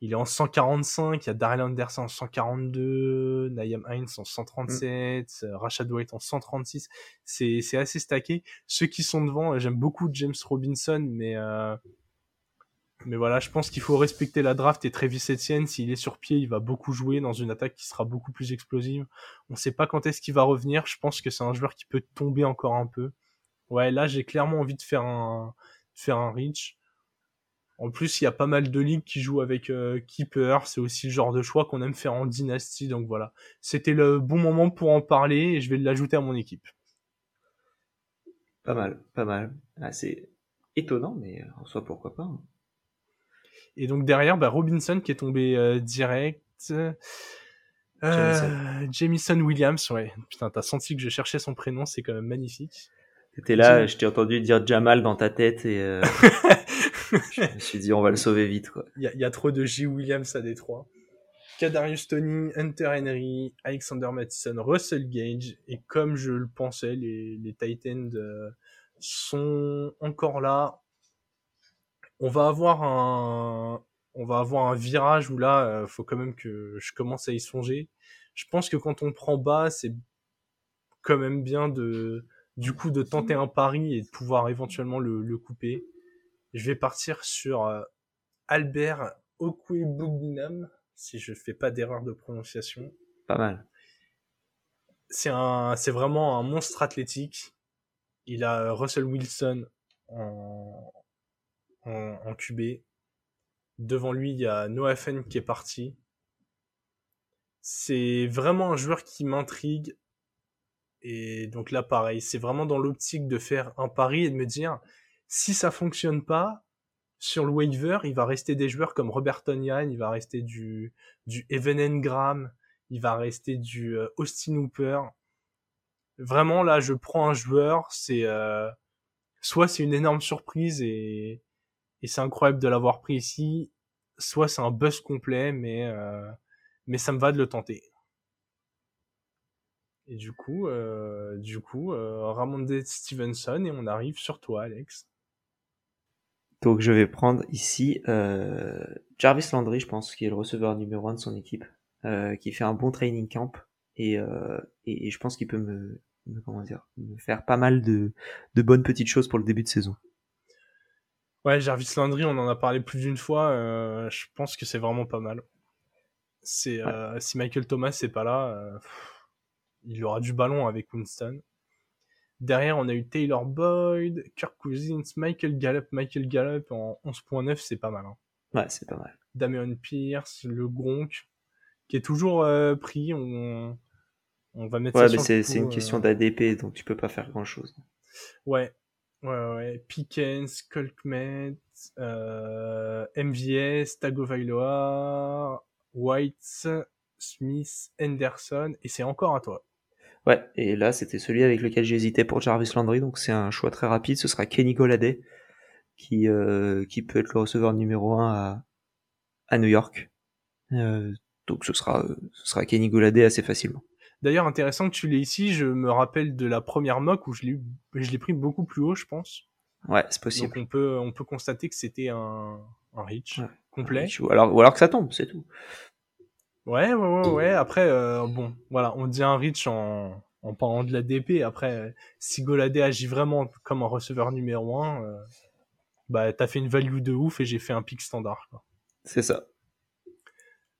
il est en 145. Il y a Daryl Anderson en 142, Nayam Hines en 137, mm. Rashad White en 136. C'est, c'est assez stacké. Ceux qui sont devant, j'aime beaucoup James Robinson, mais euh, mais voilà, je pense qu'il faut respecter la draft et Travis Etienne, s'il est sur pied, il va beaucoup jouer dans une attaque qui sera beaucoup plus explosive. On sait pas quand est-ce qu'il va revenir. Je pense que c'est un joueur qui peut tomber encore un peu. Ouais, là, j'ai clairement envie de faire un, faire un reach. En plus, il y a pas mal de ligues qui jouent avec euh, Keeper. C'est aussi le genre de choix qu'on aime faire en dynastie. Donc voilà. C'était le bon moment pour en parler et je vais l'ajouter à mon équipe. Pas mal, pas mal. C'est étonnant, mais en soi, pourquoi pas. Hein. Et donc derrière, bah, Robinson qui est tombé euh, direct. Euh, Jamison. Williams, ouais. Putain, t'as senti que je cherchais son prénom, c'est quand même magnifique. T'étais là, je t'ai entendu dire Jamal dans ta tête et euh, je me suis dit on va le sauver vite quoi. Il y, y, a trop de J Williams à Détroit. Kadarius Tony, Hunter Henry, Alexander Mattison, Russell Gage et comme je le pensais, les, les Titans euh, sont encore là on va avoir un, on va avoir un virage où là, euh, faut quand même que je commence à y songer. Je pense que quand on prend bas, c'est quand même bien de, du coup, de tenter un pari et de pouvoir éventuellement le, le couper. Je vais partir sur euh, Albert Okwebugnam, si je fais pas d'erreur de prononciation. Pas mal. C'est un, c'est vraiment un monstre athlétique. Il a Russell Wilson en, en, QB. Devant lui, il y a Noah Fenn qui est parti. C'est vraiment un joueur qui m'intrigue. Et donc là, pareil, c'est vraiment dans l'optique de faire un pari et de me dire, si ça fonctionne pas, sur le waiver, il va rester des joueurs comme Robert Tonyan, il va rester du, du Evan Engram, il va rester du euh, Austin Hooper. Vraiment, là, je prends un joueur, c'est euh, soit c'est une énorme surprise et, et c'est incroyable de l'avoir pris ici. Soit c'est un buzz complet, mais euh, mais ça me va de le tenter. Et du coup, euh, du coup, euh, Stevenson et on arrive sur toi, Alex. Donc je vais prendre ici euh, Jarvis Landry, je pense, qui est le receveur numéro un de son équipe, euh, qui fait un bon training camp et, euh, et, et je pense qu'il peut me, me, comment dire, me faire pas mal de, de bonnes petites choses pour le début de saison. Ouais, Jarvis Landry, on en a parlé plus d'une fois. euh, je pense que c'est vraiment pas mal. C'est euh, si Michael Thomas c'est pas là, euh, pff, il aura du ballon avec Winston. Derrière, on a eu Taylor Boyd, Kirk Cousins, Michael Gallup. Michael Gallup en 11.9, c'est pas mal. Hein. Ouais, c'est pas mal. Damian Pierce, le Gronk, qui est toujours euh, pris. On, on va mettre Ouais, ça mais c'est c'est une coup, question euh, d'ADP, donc tu peux pas faire grand chose. Ouais, ouais, ouais. Pickens, Colkmet, euh, MVS, Tagovailoa, White, Smith, Henderson, et c'est encore à toi. Ouais, et là c'était celui avec lequel j'hésitais pour Jarvis Landry, donc c'est un choix très rapide. Ce sera Kenny Golladay, qui, euh, qui peut être le receveur numéro 1 à, à New York. Euh, donc ce sera, ce sera Kenny Golladay assez facilement. D'ailleurs, intéressant que tu l'aies ici, je me rappelle de la première mock où je l'ai eu- je l'ai pris beaucoup plus haut, je pense. Ouais, c'est Donc possible. on peut, on peut constater que c'était un, un reach Ouais. complet. Ou alors, ou alors que ça tombe, c'est tout. Ouais, ouais, ouais, ouais. Après, euh, bon, voilà, on dit un reach en, en parlant de la DP. Après, si Goladé agit vraiment comme un receveur numéro 1, euh, bah, t'as fait une value de ouf et j'ai fait un pick standard. Quoi. C'est ça.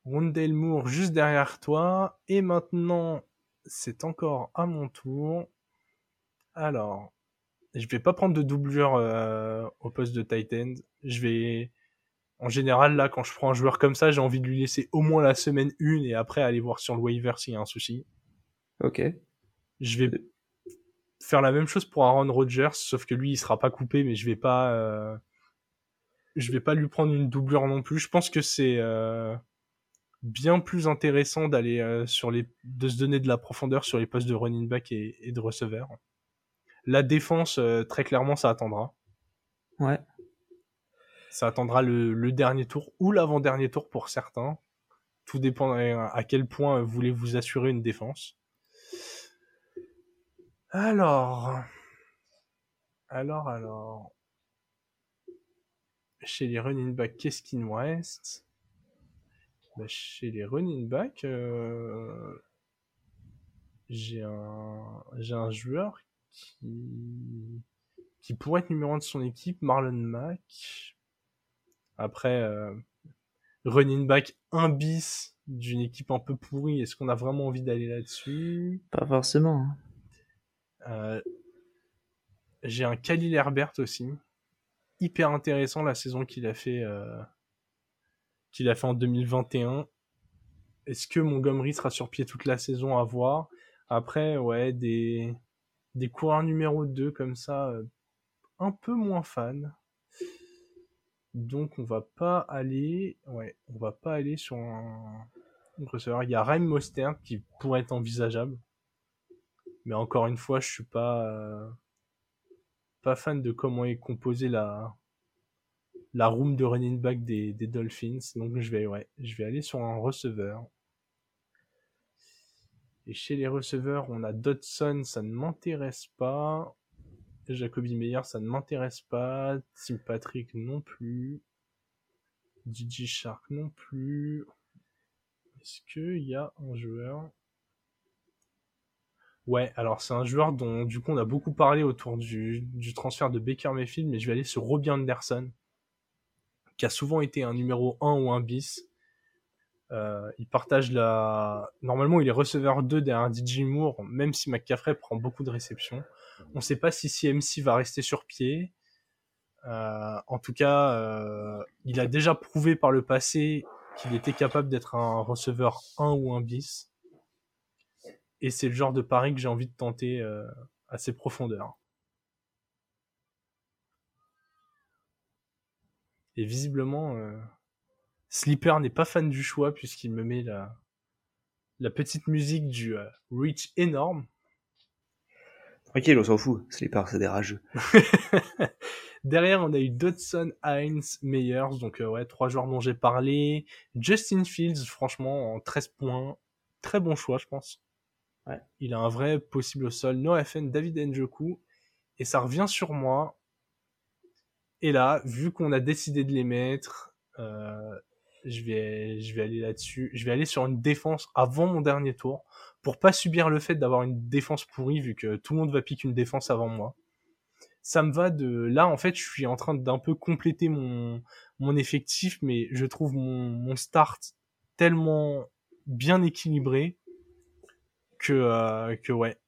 Rondell Moore juste derrière toi. Et maintenant, c'est encore à mon tour. Alors, je vais pas prendre de doublure euh, au poste de tight end. Je vais, en général, là, quand je prends un joueur comme ça, j'ai envie de lui laisser au moins la semaine une et après aller voir sur le waiver s'il y a un souci. Ok. Je vais faire la même chose pour Aaron Rodgers, sauf que lui, il sera pas coupé, mais je vais pas, euh, je vais pas lui prendre une doublure non plus. Je pense que c'est euh, bien plus intéressant d'aller euh, sur les, de se donner de la profondeur sur les postes de running back et, et de receveur. La défense, euh, très clairement, ça attendra. Ouais. Ça attendra le, dernier tour ou l'avant-dernier tour pour certains. Tout dépend à quel point vous voulez vous assurer une défense. Alors, alors, alors, chez les running backs, qu'est-ce qu'il nous reste? Bah, Chez les running backs, euh, j'ai un, j'ai un joueur qui, qui pourrait être numéro 1 de son équipe, Marlon Mack. Après, euh, running back 1 bis d'une équipe un peu pourrie, est-ce qu'on a vraiment envie d'aller là-dessus? Pas forcément. hein. Euh, J'ai un Khalil Herbert aussi. Hyper intéressant la saison qu'il a fait euh, qu'il a fait en 2021. Est-ce que Montgomery sera sur pied toute la saison à voir? Après, ouais, des, des coureurs numéro 2 comme ça, un peu moins fan. Donc on va pas aller, ouais, on va pas aller sur un receveur. Il y a Raheem Mostert qui pourrait être envisageable. Mais encore une fois, je suis pas euh, pas fan de comment est composée la la room de running back des, des Dolphins. Donc je vais je vais aller sur un receveur. Et chez les receveurs, on a Dodson, ça ne m'intéresse pas. Jacoby Meyer, ça ne m'intéresse pas. Tim Patrick non plus. DJ Shark non plus. Est-ce qu'il y a un joueur? Ouais, alors c'est un joueur dont du coup on a beaucoup parlé autour du, transfert de Baker Mayfield, mais je vais aller sur Robbie Anderson, qui a souvent été un numéro 1 ou un bis. Euh, il partage la... Normalement, il est receveur 2 derrière DJ Moore, même si McCaffrey prend beaucoup de réceptions. On ne sait pas si CMC va rester sur pied. Euh, en tout cas, euh, il a déjà prouvé par le passé qu'il était capable d'être un receveur 1 ou un bis. Et c'est le genre de pari que j'ai envie de tenter euh, à ses profondeurs. Et visiblement, Sleeper n'est pas fan du choix puisqu'il me met la, petite musique du Reach énorme. Tranquille, on s'en fout. Sleeper, c'est des rageux. Derrière, on a eu Dodson, Hines, Meyers, donc euh, ouais, trois joueurs dont j'ai parlé. Justin Fields, franchement, en 13 points, très bon choix, je pense. Ouais. Il a un vrai possible au sol. Noah FN, David Njoku, et ça revient sur moi. Et là, vu qu'on a décidé de les mettre, euh, je vais, je vais aller là-dessus. Je vais aller sur une défense avant mon dernier tour pour pas subir le fait d'avoir une défense pourrie vu que tout le monde va piquer une défense avant moi. Ça me va de là en fait je suis en train d'un peu compléter mon mon effectif mais je trouve mon, mon start tellement bien équilibré que euh, que ouais.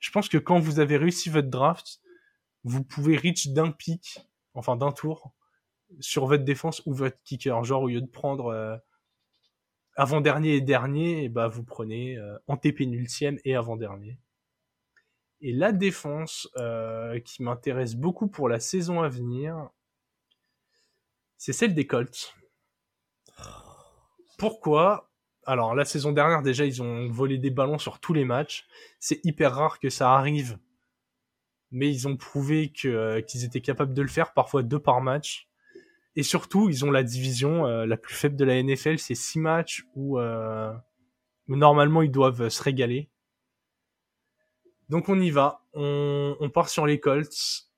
Je pense que quand vous avez réussi votre draft vous pouvez reach d'un pic enfin d'un tour sur votre défense ou votre kicker. Genre au lieu de prendre euh, avant dernier et dernier et bah vous prenez euh, antépénultième et avant dernier et la défense euh, qui m'intéresse beaucoup pour la saison à venir, c'est celle des Colts. Pourquoi? Alors la saison dernière déjà ils ont volé des ballons sur tous les matchs. C'est hyper rare que ça arrive, mais ils ont prouvé que euh, qu'ils étaient capables de le faire, parfois deux par match. Et surtout ils ont la division euh, la plus faible de la NFL, c'est six matchs où, euh, où normalement ils doivent se régaler. Donc on y va, on, on part sur les Colts.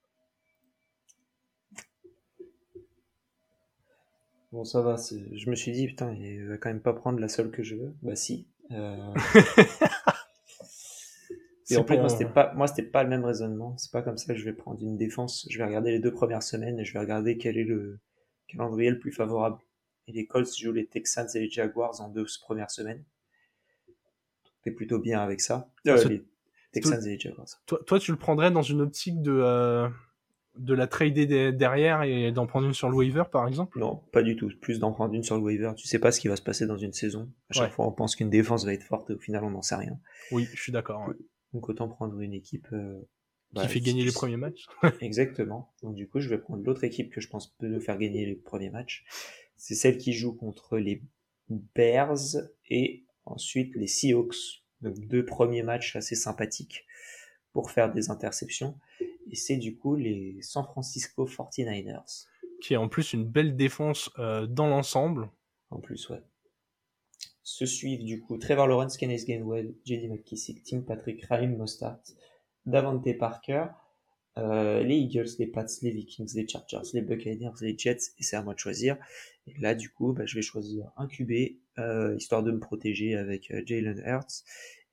Bon, ça va. Je me suis dit, putain, il va quand même pas prendre la seule que je veux. Bah si. Euh, Et en plus, pour- moi, c'était pas, moi, c'était pas le même raisonnement. C'est pas comme ça que je vais prendre une défense. Je vais regarder les deux premières semaines et je vais regarder quel est le calendrier le plus favorable. Et les Colts jouent les Texans et les Jaguars en deux premières semaines. T'es plutôt bien avec ça. Euh, les Texans et les Jaguars. toi, toi, tu le prendrais dans une optique de euh, de la trader de- derrière et d'en prendre une sur le waiver par exemple? Non, pas du tout. Plus d'en prendre une sur le waiver. Tu sais pas ce qui va se passer dans une saison. À chaque Ouais. fois, on pense qu'une défense va être forte et au final, on n'en sait rien. Oui, je suis d'accord. ouais. Donc autant prendre une équipe euh, Qui bah, fait gagner les premiers matchs. Exactement. Donc du coup, je vais prendre l'autre équipe que je pense peut nous faire gagner les premiers matchs. C'est celle qui joue contre les Bears et ensuite les Seahawks. Donc deux premiers matchs assez sympathiques pour faire des interceptions. Et c'est du coup les San Francisco 49ers. qui est en plus une belle défense euh, dans l'ensemble. En plus, ouais. Se suivent du coup Trevor Lawrence, Kenneth Gainwell, JD McKissick, Tim Patrick, Raheem Mostert, Davante Parker, euh, les Eagles, les Pats, les Vikings, les Chargers, les Buccaneers, les Jets, et c'est à moi de choisir. Et là, du coup, bah, je vais choisir un QB, euh, histoire de me protéger avec euh, Jalen Hurts.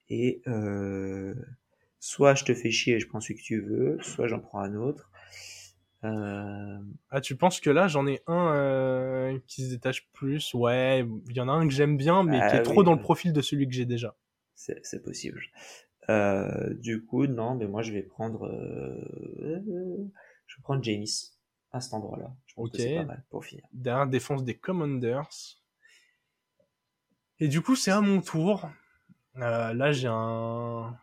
Et euh, soit je te fais chier et je prends celui que tu veux, soit j'en prends un autre. Ah, tu penses que là, j'en ai un qui se détache plus? Ouais, il y en a un que j'aime bien, mais Ah qui est oui, trop dans le profil de celui que j'ai déjà. C'est possible. Euh, du coup, non, mais moi je vais prendre, euh, je vais prendre James à cet endroit-là. Je pense Ok. que c'est pas mal pour finir. Derrière défense des Commanders. Et du coup, c'est à mon tour. Euh, là, j'ai un...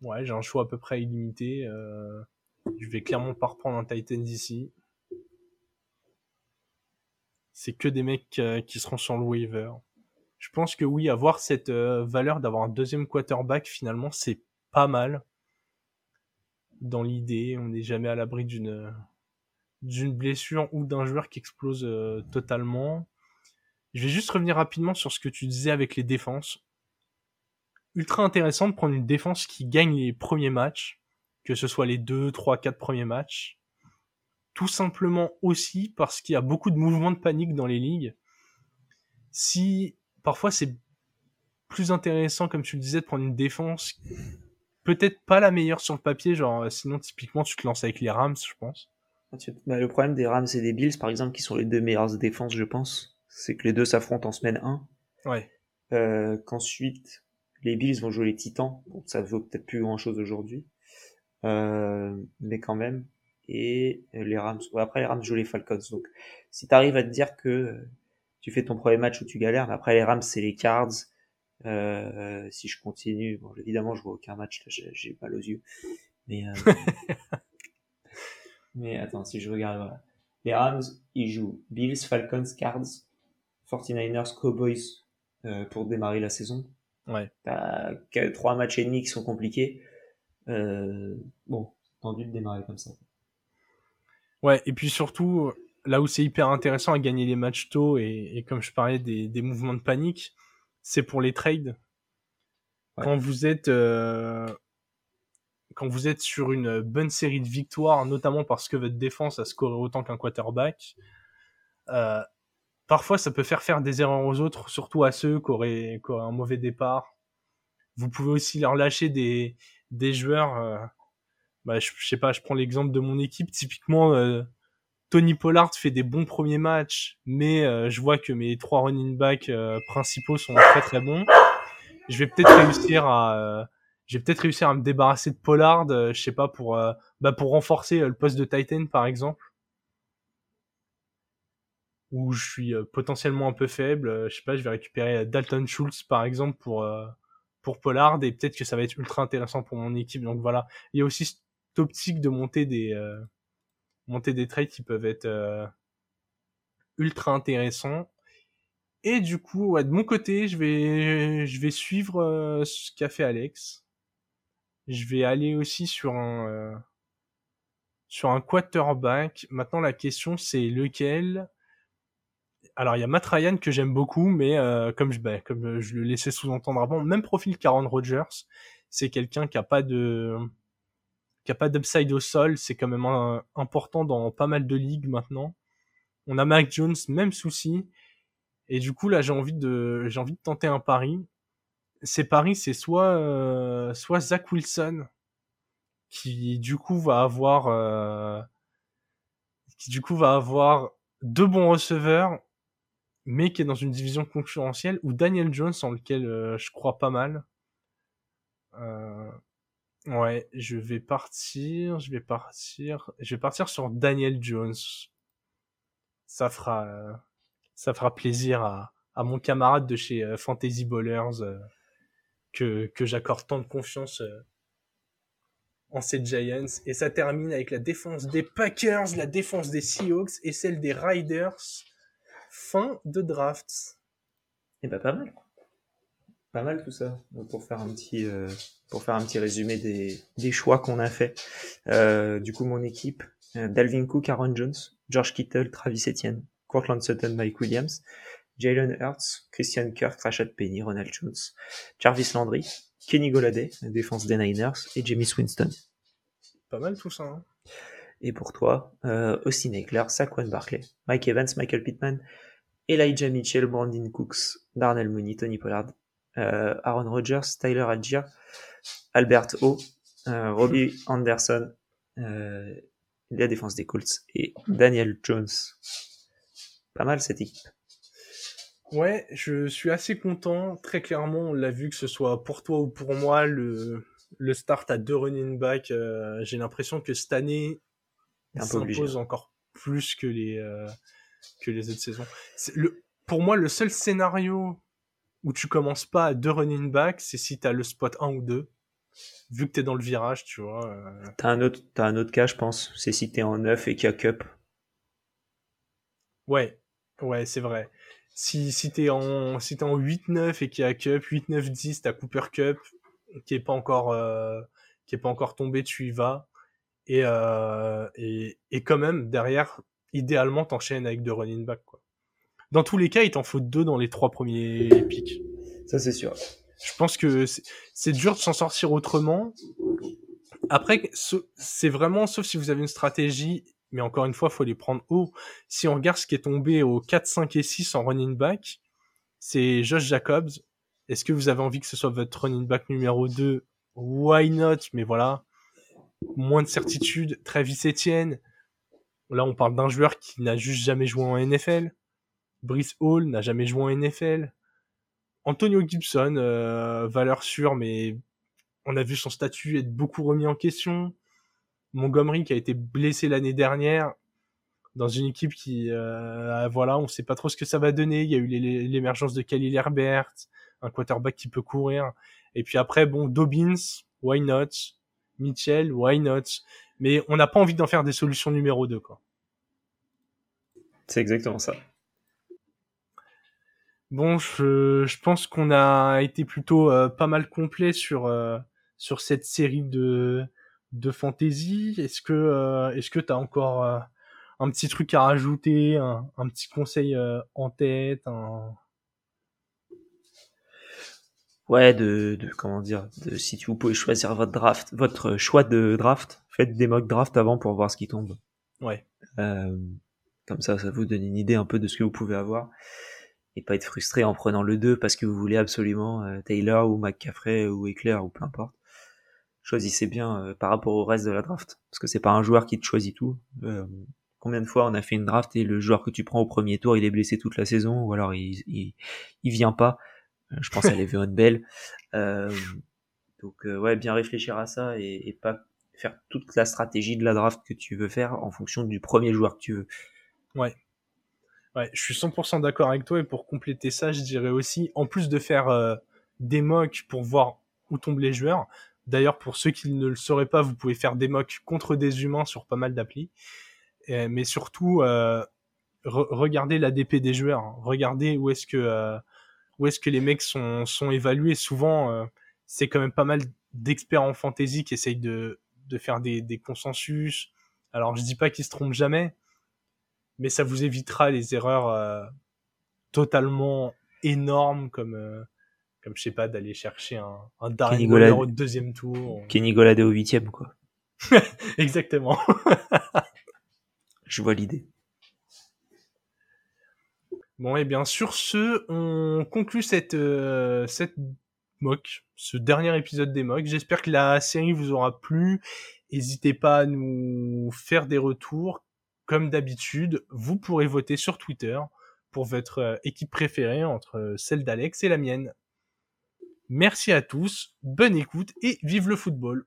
Ouais, j'ai un choix à peu près illimité. Euh... Je vais clairement pas reprendre un Titans ici. C'est que des mecs qui seront sur le waiver. Je pense que oui, avoir cette euh, valeur d'avoir un deuxième quarterback, finalement, c'est pas mal. Dans l'idée, on n'est jamais à l'abri d'une d'une blessure ou d'un joueur qui explose euh, totalement. Je vais juste revenir rapidement sur ce que tu disais avec les défenses. Ultra intéressant de prendre une défense qui gagne les premiers matchs, que ce soit les 2, 3, 4 premiers matchs. Tout simplement aussi parce qu'il y a beaucoup de mouvements de panique dans les ligues. Si parfois c'est plus intéressant, comme tu le disais, de prendre une défense peut-être pas la meilleure sur le papier, genre sinon typiquement tu te lances avec les Rams, je pense. Bah, le problème des Rams et des Bills, par exemple, qui sont les deux meilleures défenses, je pense, c'est que les deux s'affrontent en semaine 1. Ouais. Euh, qu'ensuite, les Bills vont jouer les Titans. Bon, ça vaut peut-être plus grand-chose aujourd'hui. Euh, mais quand même. Et les Rams, ouais, après les Rams jouent les Falcons. Donc, si tu arrives à te dire que euh, tu fais ton premier match où tu galères, mais après les Rams, c'est les Cards. Euh, si je continue, bon, évidemment, je vois aucun match, j'ai- mal aux yeux. Mais, euh, mais attends, si je regarde, voilà. Les Rams, ils jouent Bills, Falcons, Cards, 49ers, Cowboys euh, pour démarrer la saison. Ouais. T'as trois matchs et demi qui sont compliqués. Euh, bon, tendu de démarrer comme ça. Ouais, et puis surtout, là où c'est hyper intéressant à gagner les matchs tôt, et, comme je parlais des, des, mouvements de panique, c'est pour les trades. Quand vous êtes euh, quand vous êtes sur une bonne série de victoires, notamment parce que votre défense a scoré autant qu'un quarterback, euh, parfois ça peut faire faire des erreurs aux autres, surtout à ceux qui auraient, qui auraient un mauvais départ. Vous pouvez aussi leur lâcher des, des joueurs. Euh, bah, je, sais pas, je prends l'exemple de mon équipe. Typiquement, Tony Pollard fait des bons premiers matchs, mais euh, je vois que mes trois running backs euh, principaux sont très très bons. Je vais peut-être réussir à j'ai peut-être réussir à me débarrasser de Pollard, je sais pas pour bah pour renforcer le poste de Titan par exemple où je suis potentiellement un peu faible, je sais pas, je vais récupérer Dalton Schultz par exemple pour pour Pollard et peut-être que ça va être ultra intéressant pour mon équipe. Donc voilà, il y a aussi cette optique de monter des euh, monter des trades qui peuvent être euh, ultra intéressants. Et du coup, de mon côté, je vais je vais suivre euh, ce qu'a fait Alex. Je vais aller aussi sur un sur un quarterback. Maintenant, la question c'est lequel? Alors il y a Matt Ryan que j'aime beaucoup, mais euh, comme je bah, comme je le laissais sous-entendre avant, même profil qu'Aaron Rodgers, c'est quelqu'un qui a pas de qui a pas d'upside au sol, c'est quand même important dans pas mal de ligues maintenant. On a Mac Jones, même souci. Et du coup là j'ai envie de j'ai envie de tenter un pari. Ces paris c'est soit euh, soit Zach Wilson qui du coup va avoir euh, qui du coup va avoir deux bons receveurs mais qui est dans une division concurrentielle, ou Daniel Jones, en lequel euh, je crois pas mal. Euh, ouais, je vais partir, je vais partir, je vais partir sur Daniel Jones. Ça fera, euh, ça fera plaisir à, à mon camarade de chez Fantasy Ballers que, que j'accorde tant de confiance en ces Giants. Et ça termine avec la défense des Packers, la défense des Seahawks et celle des Riders fin de draft. Et eh bah ben, pas mal. Pas mal tout ça. pour faire un petit euh, pour faire un petit résumé des, des choix qu'on a fait. Euh, du coup mon équipe euh, Dalvin Cook, Aaron Jones, George Kittle, Travis Etienne, Cortland Sutton, Mike Williams, Jalen Hurts, Christian Kirk, Rashad Penny, Ronald Jones, Jarvis Landry, Kenny Goladay, défense des Niners et Jamie Winston. Pas mal tout ça. Hein. Et pour toi, euh, Austin Eckler, Saquon Barkley, Mike Evans, Michael Pittman, Elijah Mitchell, Brandon Cooks, Darnell Mooney, Tony Pollard, Aaron Rodgers, Tyler Adjia, Albert O, euh, Robbie Anderson, euh, la défense des Colts et Daniel Jones. Pas mal cette équipe. Ouais, je suis assez content. Très clairement, on l'a vu que ce soit pour toi ou pour moi, le, le start à deux running back. Euh, j'ai l'impression que cette année, il s'impose encore plus que les, euh, que les autres saisons. Le, pour moi, le seul scénario où tu commences pas à deux running back, c'est si tu as le spot 1 ou 2. Vu que tu es dans le virage, tu vois. Euh... T'as un autre, as un autre cas, je pense. C'est si t'es en 9 et qu'il y a cup. Ouais. Ouais, c'est vrai. Si, si t'es en, si t'es en 8-9 et qu'il y a cup, 8-9-10, t'as Cooper Cup, qui est pas encore, euh, qui est pas encore tombé, tu y vas. Et, euh, et, et quand même, derrière, idéalement, t'enchaînes avec deux running back, quoi. Dans tous les cas, il t'en faut deux dans les trois premiers pics. Ça, c'est sûr. Je pense que c'est dur de s'en sortir autrement. Après, c'est vraiment, sauf si vous avez une stratégie, mais encore une fois, faut les prendre haut. Si on regarde ce qui est tombé au 4, 5 et 6 en running back, c'est Josh Jacobs. Est-ce que vous avez envie que ce soit votre running back numéro 2? Why not? Mais voilà. Moins de certitude. Travis Etienne. Là, on parle d'un joueur qui n'a juste jamais joué en NFL. Brice Hall n'a jamais joué en NFL. Antonio Gibson, euh, valeur sûre, mais on a vu son statut être beaucoup remis en question. Montgomery qui a été blessé l'année dernière dans une équipe qui, euh, voilà, on sait pas trop ce que ça va donner. Il y a eu l'émergence de Khalil Herbert, un quarterback qui peut courir. Et puis après, bon, Dobbins, why not? Mitchell, why not? Mais on n'a pas envie d'en faire des solutions numéro 2 quoi. C'est exactement ça. Bon, je, je pense qu'on a été plutôt euh, pas mal complet sur euh, sur cette série de de fantasy Est-ce que euh, est-ce que t'as encore euh, un petit truc à rajouter, un, un petit conseil euh, en tête un... Ouais, de, de comment dire, de, si vous pouvez choisir votre draft, votre choix de draft, faites des mock draft avant pour voir ce qui tombe. Ouais. Euh, comme ça, ça vous donne une idée un peu de ce que vous pouvez avoir et pas être frustré en prenant le 2 parce que vous voulez absolument euh, Taylor ou McCaffrey ou Eclair ou peu importe. Choisissez bien euh, par rapport au reste de la draft parce que c'est pas un joueur qui te choisit tout. Euh, combien de fois on a fait une draft et le joueur que tu prends au premier tour il est blessé toute la saison ou alors il, il, il vient pas. Je pense à Le'Veon Bell. donc ouais, bien réfléchir à ça et, et pas faire toute la stratégie de la draft que tu veux faire en fonction du premier joueur que tu veux. Ouais. Ouais, je suis 100% d'accord avec toi et pour compléter ça, je dirais aussi, en plus de faire euh, des mocks pour voir où tombent les joueurs, d'ailleurs pour ceux qui ne le sauraient pas, vous pouvez faire des mocks contre des humains sur pas mal d'applis, mais surtout euh, re regardez l'ADP des joueurs, hein. regardez où est-ce que euh, où est-ce que les mecs sont, sont évalués. Souvent, euh, c'est quand même pas mal d'experts en fantasy qui essayent de, de faire des, des consensus. Alors je dis pas qu'ils se trompent jamais, mais ça vous évitera les erreurs euh, totalement énormes comme euh, comme je sais pas d'aller chercher un, un Darren Waller au deuxième tour. Kenny Golladay au huitième quoi. Exactement. je vois l'idée. Bon et bien sur ce, on conclut cette euh, cette mock, ce dernier épisode des mocks. J'espère que la série vous aura plu. N'hésitez pas à nous faire des retours comme d'habitude, vous pourrez voter sur Twitter pour votre euh, équipe préférée entre celle d'Alex et la mienne. Merci à tous, bonne écoute et vive le football.